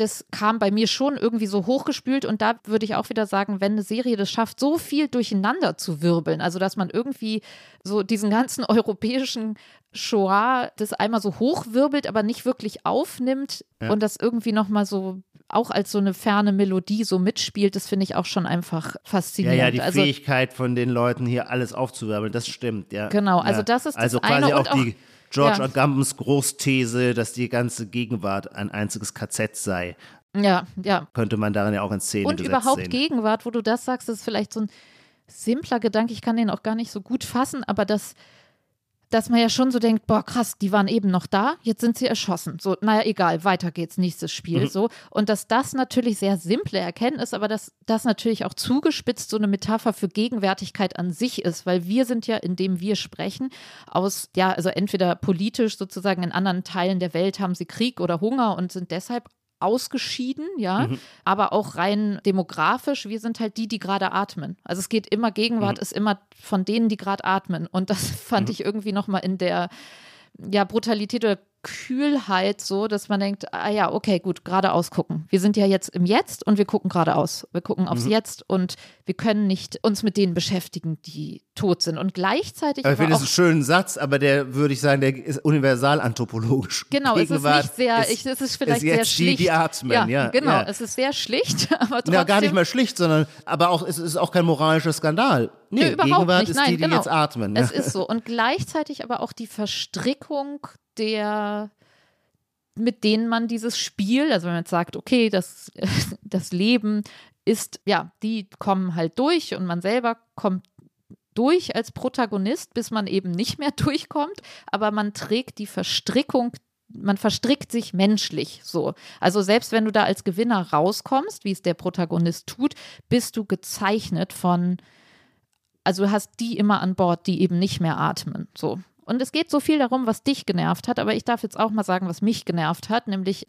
das kam bei mir schon irgendwie so hochgespült und da würde ich auch wieder sagen, wenn eine Serie das schafft, so viel durcheinander zu wirbeln, also dass man irgendwie so diesen ganzen europäischen Shoah das einmal so hochwirbelt, aber nicht wirklich aufnimmt ja. und das irgendwie nochmal so auch als so eine ferne Melodie so mitspielt, das finde ich auch schon einfach faszinierend. Ja, ja, die also, Fähigkeit von den Leuten hier alles aufzuwirbeln, das stimmt, ja. Genau, also das ist das also quasi eine. auch die George ja. Agambens Großthese, dass die ganze Gegenwart ein einziges KZ sei. Ja, ja. Könnte man darin ja auch in Szene Und überhaupt sehen. Gegenwart, wo du das sagst, ist vielleicht so ein simpler Gedanke, ich kann den auch gar nicht so gut fassen, aber das dass man ja schon so denkt, boah, krass, die waren eben noch da, jetzt sind sie erschossen. So, naja, egal, weiter geht's, nächstes Spiel. Mhm. So. Und dass das natürlich sehr simple Erkenntnis, aber dass das natürlich auch zugespitzt so eine Metapher für Gegenwärtigkeit an sich ist, weil wir sind ja, indem wir sprechen, aus, ja, also entweder politisch sozusagen in anderen Teilen der Welt haben sie Krieg oder Hunger und sind deshalb ausgeschieden, ja, mhm. aber auch rein demografisch, wir sind halt die, die gerade atmen. Also es geht immer, Gegenwart mhm. ist immer von denen, die gerade atmen. Und das fand mhm. ich irgendwie nochmal in der ja, Brutalität oder Kühlheit so, dass man denkt, ah ja, okay, gut, geradeaus gucken. Wir sind ja jetzt im Jetzt und wir gucken geradeaus. Wir gucken aufs mhm. Jetzt und wir können nicht uns mit denen beschäftigen, die tot sind. Und gleichzeitig. Aber ich finde das einen schönen Satz, aber der würde ich sagen, der ist universal anthropologisch. Genau, es ist nicht sehr, ist, ich, es ist vielleicht ist sehr schlicht. Die, die atmen, ja, ja genau, ja. es ist sehr schlicht, aber trotzdem. Ja, gar nicht mal schlicht, sondern, aber auch, es ist auch kein moralischer Skandal. Nee, nee überhaupt Gegenwart nicht. ist Nein, die, die genau. jetzt atmen. Es ist so. Und gleichzeitig aber auch die Verstrickung der mit denen man dieses Spiel, also wenn man jetzt sagt, okay, das, das Leben ist, ja, die kommen halt durch und man selber kommt durch als Protagonist, bis man eben nicht mehr durchkommt, aber man trägt die Verstrickung man verstrickt sich menschlich so. Also selbst wenn du da als Gewinner rauskommst, wie es der Protagonist tut, bist du gezeichnet von, also hast die immer an Bord, die eben nicht mehr atmen. So. Und es geht so viel darum, was dich genervt hat, aber ich darf jetzt auch mal sagen, was mich genervt hat, nämlich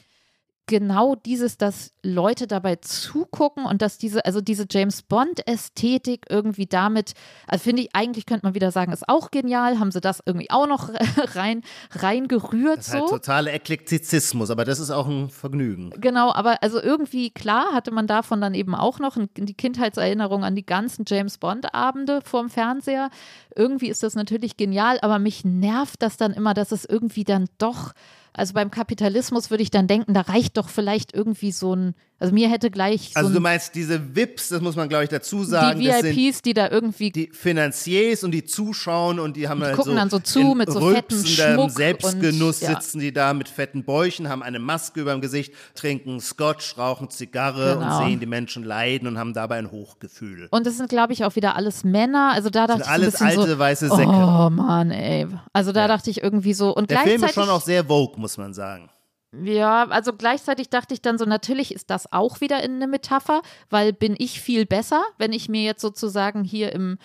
genau dieses, dass Leute dabei zugucken und dass diese, also diese James Bond-Ästhetik irgendwie damit, also finde ich, eigentlich könnte man wieder sagen, ist auch genial, haben sie das irgendwie auch noch rein, reingerührt. Das ist so. halt totaler Eklektizismus, aber das ist auch ein Vergnügen. Genau, aber also irgendwie, klar, hatte man davon dann eben auch noch die Kindheitserinnerung an die ganzen James Bond-Abende vorm Fernseher. Irgendwie ist das natürlich genial, aber mich nervt das dann immer, dass es irgendwie dann doch also beim Kapitalismus würde ich dann denken, da reicht doch vielleicht irgendwie so ein, also mir hätte gleich. So also du meinst diese VIPs, das muss man glaube ich dazu sagen. Die VIPs, die da irgendwie. Die Financiers und die zuschauen und die haben die halt gucken so dann so zu mit so fetten Schmuck Selbstgenuss und, ja. sitzen die da mit fetten Bäuchen, haben eine Maske über dem Gesicht, trinken Scotch, rauchen Zigarre genau. und sehen die Menschen leiden und haben dabei ein Hochgefühl. Und das sind glaube ich auch wieder alles Männer, also da dachte ich alles alte so, weiße Säcke. Oh Mann, ey. Also da ja. dachte ich irgendwie so und Der gleichzeitig Film ist schon auch sehr vogue, muss man sagen. Ja, also gleichzeitig dachte ich dann so, natürlich ist das auch wieder in eine Metapher, weil bin ich viel besser, wenn ich mir jetzt sozusagen hier im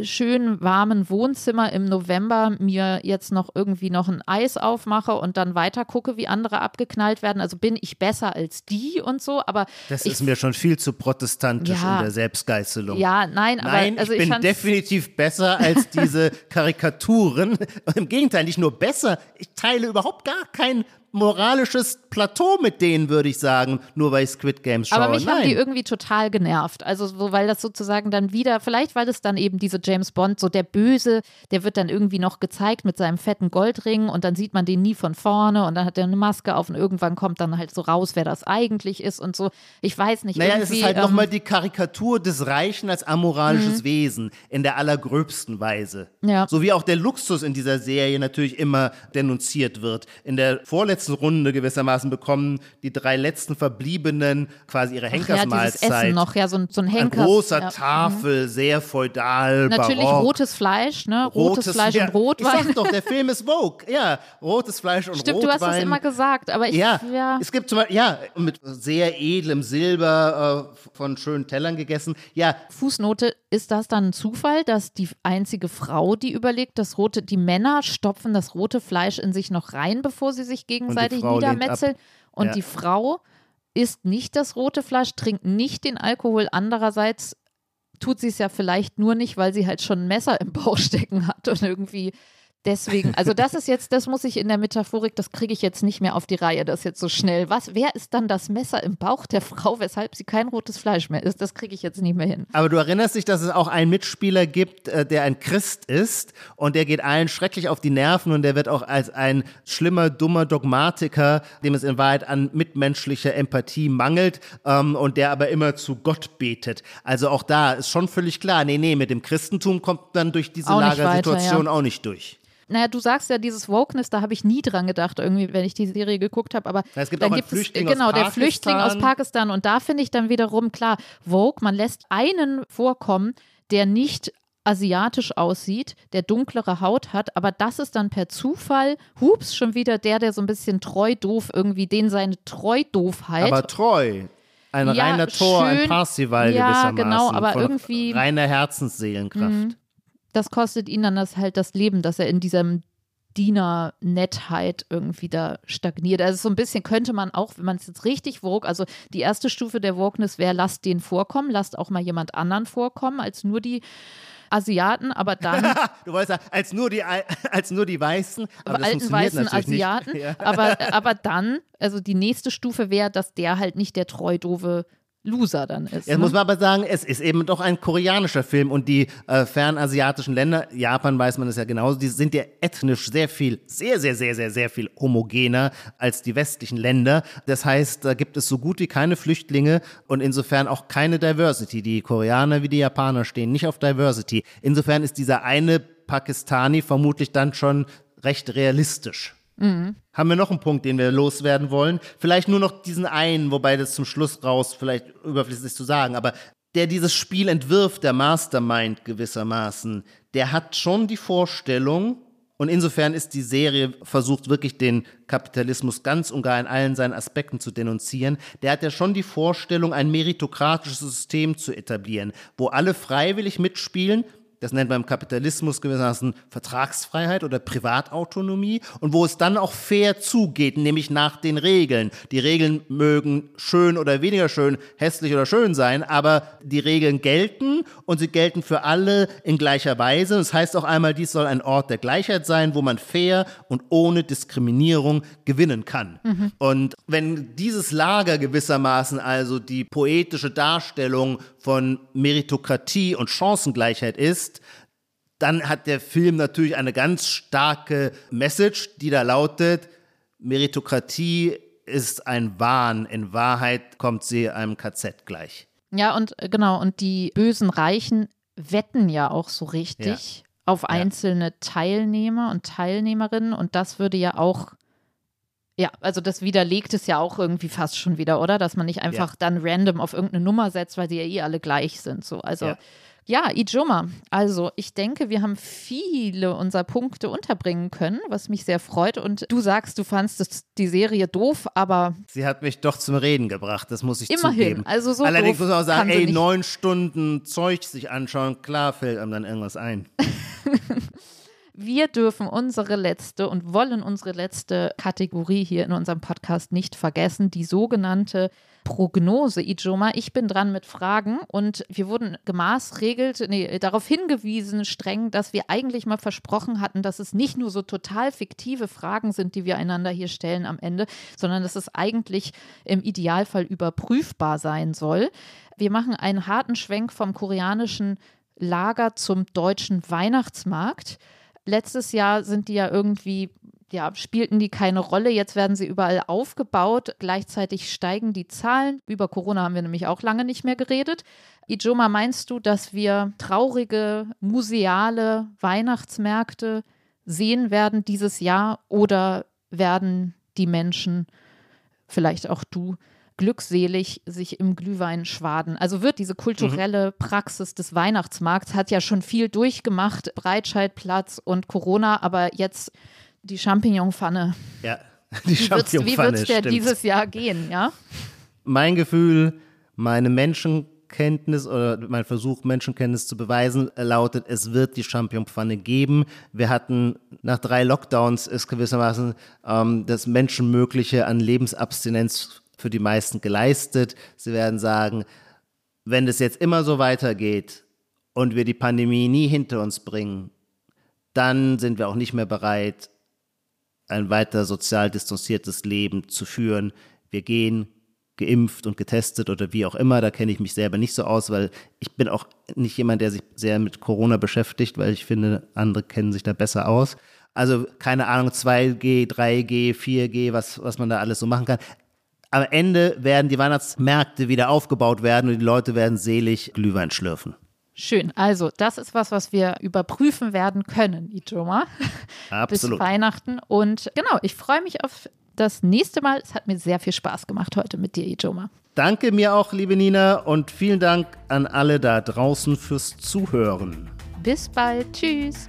schönen warmen Wohnzimmer im November mir jetzt noch irgendwie noch ein Eis aufmache und dann weiter gucke, wie andere abgeknallt werden. Also bin ich besser als die und so, aber das ich, ist mir schon viel zu protestantisch ja, in der Selbstgeißelung. Ja, nein, aber nein, also ich bin ich definitiv besser als diese Karikaturen. Im Gegenteil, nicht nur besser, ich teile überhaupt gar kein moralisches Plateau mit denen, würde ich sagen, nur weil ich Squid Games schaue. Aber mich Nein. haben die irgendwie total genervt. Also so, weil das sozusagen dann wieder, vielleicht weil es dann eben diese James Bond, so der Böse, der wird dann irgendwie noch gezeigt mit seinem fetten Goldring und dann sieht man den nie von vorne und dann hat er eine Maske auf und irgendwann kommt dann halt so raus, wer das eigentlich ist und so. Ich weiß nicht. Naja, es ist halt ähm, nochmal die Karikatur des Reichen als amoralisches Wesen in der allergröbsten Weise. Mhm. Ja. So wie auch der Luxus in dieser Serie natürlich immer denunziert wird. In der vorletzten Runde gewissermaßen bekommen die drei letzten Verbliebenen quasi ihre ja, Henkersmahlzeit. Essen noch, ja, so, ein- so ein An Henkers. großer ja. Tafel, sehr feudal, Natürlich barock. rotes Fleisch, ne? Rotes, Fleisch ja, und Rotwein. Ich sag doch, der Film ist Vogue. Ja, rotes Fleisch und Stimmt, Rotwein. du hast das immer gesagt, aber ich, Ja, ja. es gibt zum Beispiel, ja, mit sehr edlem Silber äh, von schönen Tellern gegessen. Ja, Fußnote, ist das dann ein Zufall, dass die einzige Frau, die überlegt, das rote, die Männer stopfen das rote Fleisch in sich noch rein, bevor sie sich gegenseitig Lehnt niedermetzeln und Ja. die Frau isst nicht das rote Fleisch, trinkt nicht den Alkohol, andererseits tut sie es ja vielleicht nur nicht, weil sie halt schon ein Messer im Bauch stecken hat und irgendwie deswegen, also das ist jetzt, das muss ich in der Metaphorik, das kriege ich jetzt nicht mehr auf die Reihe, das jetzt so schnell. Was, wer ist dann das Messer im Bauch der Frau, weshalb sie kein rotes Fleisch mehr isst? Das kriege ich jetzt nicht mehr hin. aber du erinnerst dich, dass es auch einen Mitspieler gibt, äh, der ein Christ ist und der geht allen schrecklich auf die Nerven und der wird auch als ein schlimmer, dummer Dogmatiker, dem es in Wahrheit an mitmenschlicher Empathie mangelt ähm, und der aber immer zu Gott betet. Also auch da ist schon völlig klar, nee, nee, mit dem Christentum kommt dann durch diese Lagersituation weiter, ja. auch nicht durch. Naja, du sagst ja dieses Wokeness, da habe ich nie dran gedacht, irgendwie, wenn ich die Serie geguckt habe. Aber es gibt dann auch gibt Flüchtling es, aus genau, der Flüchtling aus Pakistan. Und da finde ich dann wiederum klar, Vogue, man lässt einen vorkommen, der nicht asiatisch aussieht, der dunklere Haut hat, aber das ist dann per Zufall, hups, schon wieder der, der so ein bisschen treu doof irgendwie, den seine Treu-Doofheit. Aber treu. Ein Ja, reiner Tor, ein schön. Parsival Ja, gewissermaßen. genau, aber irgendwie- Mhm. Reiner Herzensseelenkraft. Das kostet ihn dann das halt das Leben, dass er in diesem Diener-Nettheit irgendwie da stagniert. Also so ein bisschen könnte man auch, wenn man es jetzt richtig Vogue, also die erste Stufe der Wokeness wäre, lasst den vorkommen, lasst auch mal jemand anderen vorkommen, als nur die Asiaten, aber dann Du wolltest sagen, als nur die, Al- als nur die Weißen. Aber das alten weißen Asiaten. Ja. Aber, aber dann, also die nächste Stufe wäre, dass der halt nicht der treu doofe Loser dann ist. Jetzt ne? muss man aber sagen, es ist eben doch ein koreanischer Film und die äh, fernasiatischen Länder, Japan weiß man es ja genauso, die sind ja ethnisch sehr viel, sehr, sehr, sehr, sehr, sehr viel homogener als die westlichen Länder. Das heißt, da gibt es so gut wie keine Flüchtlinge und insofern auch keine Diversity. Die Koreaner wie die Japaner stehen nicht auf Diversity. Insofern ist dieser eine Pakistani vermutlich dann schon recht realistisch. Haben wir noch einen Punkt, den wir loswerden wollen? Vielleicht nur noch diesen einen, wobei das zum Schluss raus vielleicht überflüssig zu sagen, aber der dieses Spiel entwirft, der Mastermind gewissermaßen, der hat schon die Vorstellung, und insofern ist die Serie versucht wirklich den Kapitalismus ganz und gar in allen seinen Aspekten zu denunzieren. Der hat ja schon die Vorstellung, ein meritokratisches System zu etablieren, wo alle freiwillig mitspielen, das nennt man im Kapitalismus gewissermaßen Vertragsfreiheit oder Privatautonomie und wo es dann auch fair zugeht, nämlich nach den Regeln. Die Regeln mögen schön oder weniger schön, hässlich oder schön sein, aber die Regeln gelten und sie gelten für alle in gleicher Weise. Das heißt auch einmal, dies soll ein Ort der Gleichheit sein, wo man fair und ohne Diskriminierung gewinnen kann. Und wenn dieses Lager gewissermaßen also die poetische Darstellung von Meritokratie und Chancengleichheit ist, dann hat der Film natürlich eine ganz starke Message, die da lautet, Meritokratie ist ein Wahn. In Wahrheit kommt sie einem KZ gleich. Ja, und äh, genau, und die bösen Reichen wetten ja auch so richtig auf einzelne Teilnehmer und Teilnehmerinnen und das würde ja auch, ja, also das widerlegt es ja auch irgendwie fast schon wieder, oder? Dass man nicht einfach dann random auf irgendeine Nummer setzt, weil die ja eh alle gleich sind. So, also. Ja. Ja, Ijoma. Also, ich denke, wir haben viele unserer Punkte unterbringen können, was mich sehr freut. Und du sagst, du fandst das, die Serie doof, aber Sie hat mich doch zum Reden gebracht, das muss ich Immerhin, zugeben. also so Allerdings doof muss man auch sagen, ey, neun Stunden Zeug sich anschauen, klar fällt einem dann irgendwas ein. wir dürfen unsere letzte und wollen unsere letzte Kategorie hier in unserem Podcast nicht vergessen, die sogenannte Prognose, Ijoma. Ich bin dran mit Fragen und wir wurden gemaßregelt, nee, darauf hingewiesen, streng, dass wir eigentlich mal versprochen hatten, dass es nicht nur so total fiktive Fragen sind, die wir einander hier stellen am Ende, sondern dass es eigentlich im Idealfall überprüfbar sein soll. Wir machen einen harten Schwenk vom koreanischen Lager zum deutschen Weihnachtsmarkt. Letztes Jahr sind die ja irgendwie ja, spielten die keine Rolle. Jetzt werden sie überall aufgebaut. Gleichzeitig steigen die Zahlen. Über Corona haben wir nämlich auch lange nicht mehr geredet. Ijoma, meinst du, dass wir traurige, museale Weihnachtsmärkte sehen werden dieses Jahr oder werden die Menschen, vielleicht auch du, glückselig sich im Glühwein schwaden. Also wird diese kulturelle mhm. Praxis des Weihnachtsmarkts, hat ja schon viel durchgemacht, Breitscheidplatz und Corona, aber jetzt die Champignonpfanne. Ja, die Champignonpfanne. Wie wird es dir dieses Jahr gehen, ja? Mein Gefühl, meine Menschenkenntnis oder mein Versuch, Menschenkenntnis zu beweisen, lautet, es wird die Champignonpfanne geben. Wir hatten nach drei Lockdowns ist gewissermaßen ähm, das Menschenmögliche an Lebensabstinenz für die meisten geleistet. Sie werden sagen, wenn es jetzt immer so weitergeht und wir die Pandemie nie hinter uns bringen, dann sind wir auch nicht mehr bereit, ein weiter sozial distanziertes Leben zu führen. Wir gehen geimpft und getestet oder wie auch immer, da kenne ich mich selber nicht so aus, weil ich bin auch nicht jemand, der sich sehr mit Corona beschäftigt, weil ich finde, andere kennen sich da besser aus. Also keine Ahnung, 2G, 3G, 4G, was, was man da alles so machen kann. Am Ende werden die Weihnachtsmärkte wieder aufgebaut werden und die Leute werden selig Glühwein schlürfen. Schön. Also, das ist was, was wir überprüfen werden können, Ijoma. Absolut. Bis Weihnachten. Und genau, ich freue mich auf das nächste Mal. Es hat mir sehr viel Spaß gemacht heute mit dir, Ijoma. Danke mir auch, liebe Nina, und vielen Dank an alle da draußen fürs Zuhören. Bis bald. Tschüss.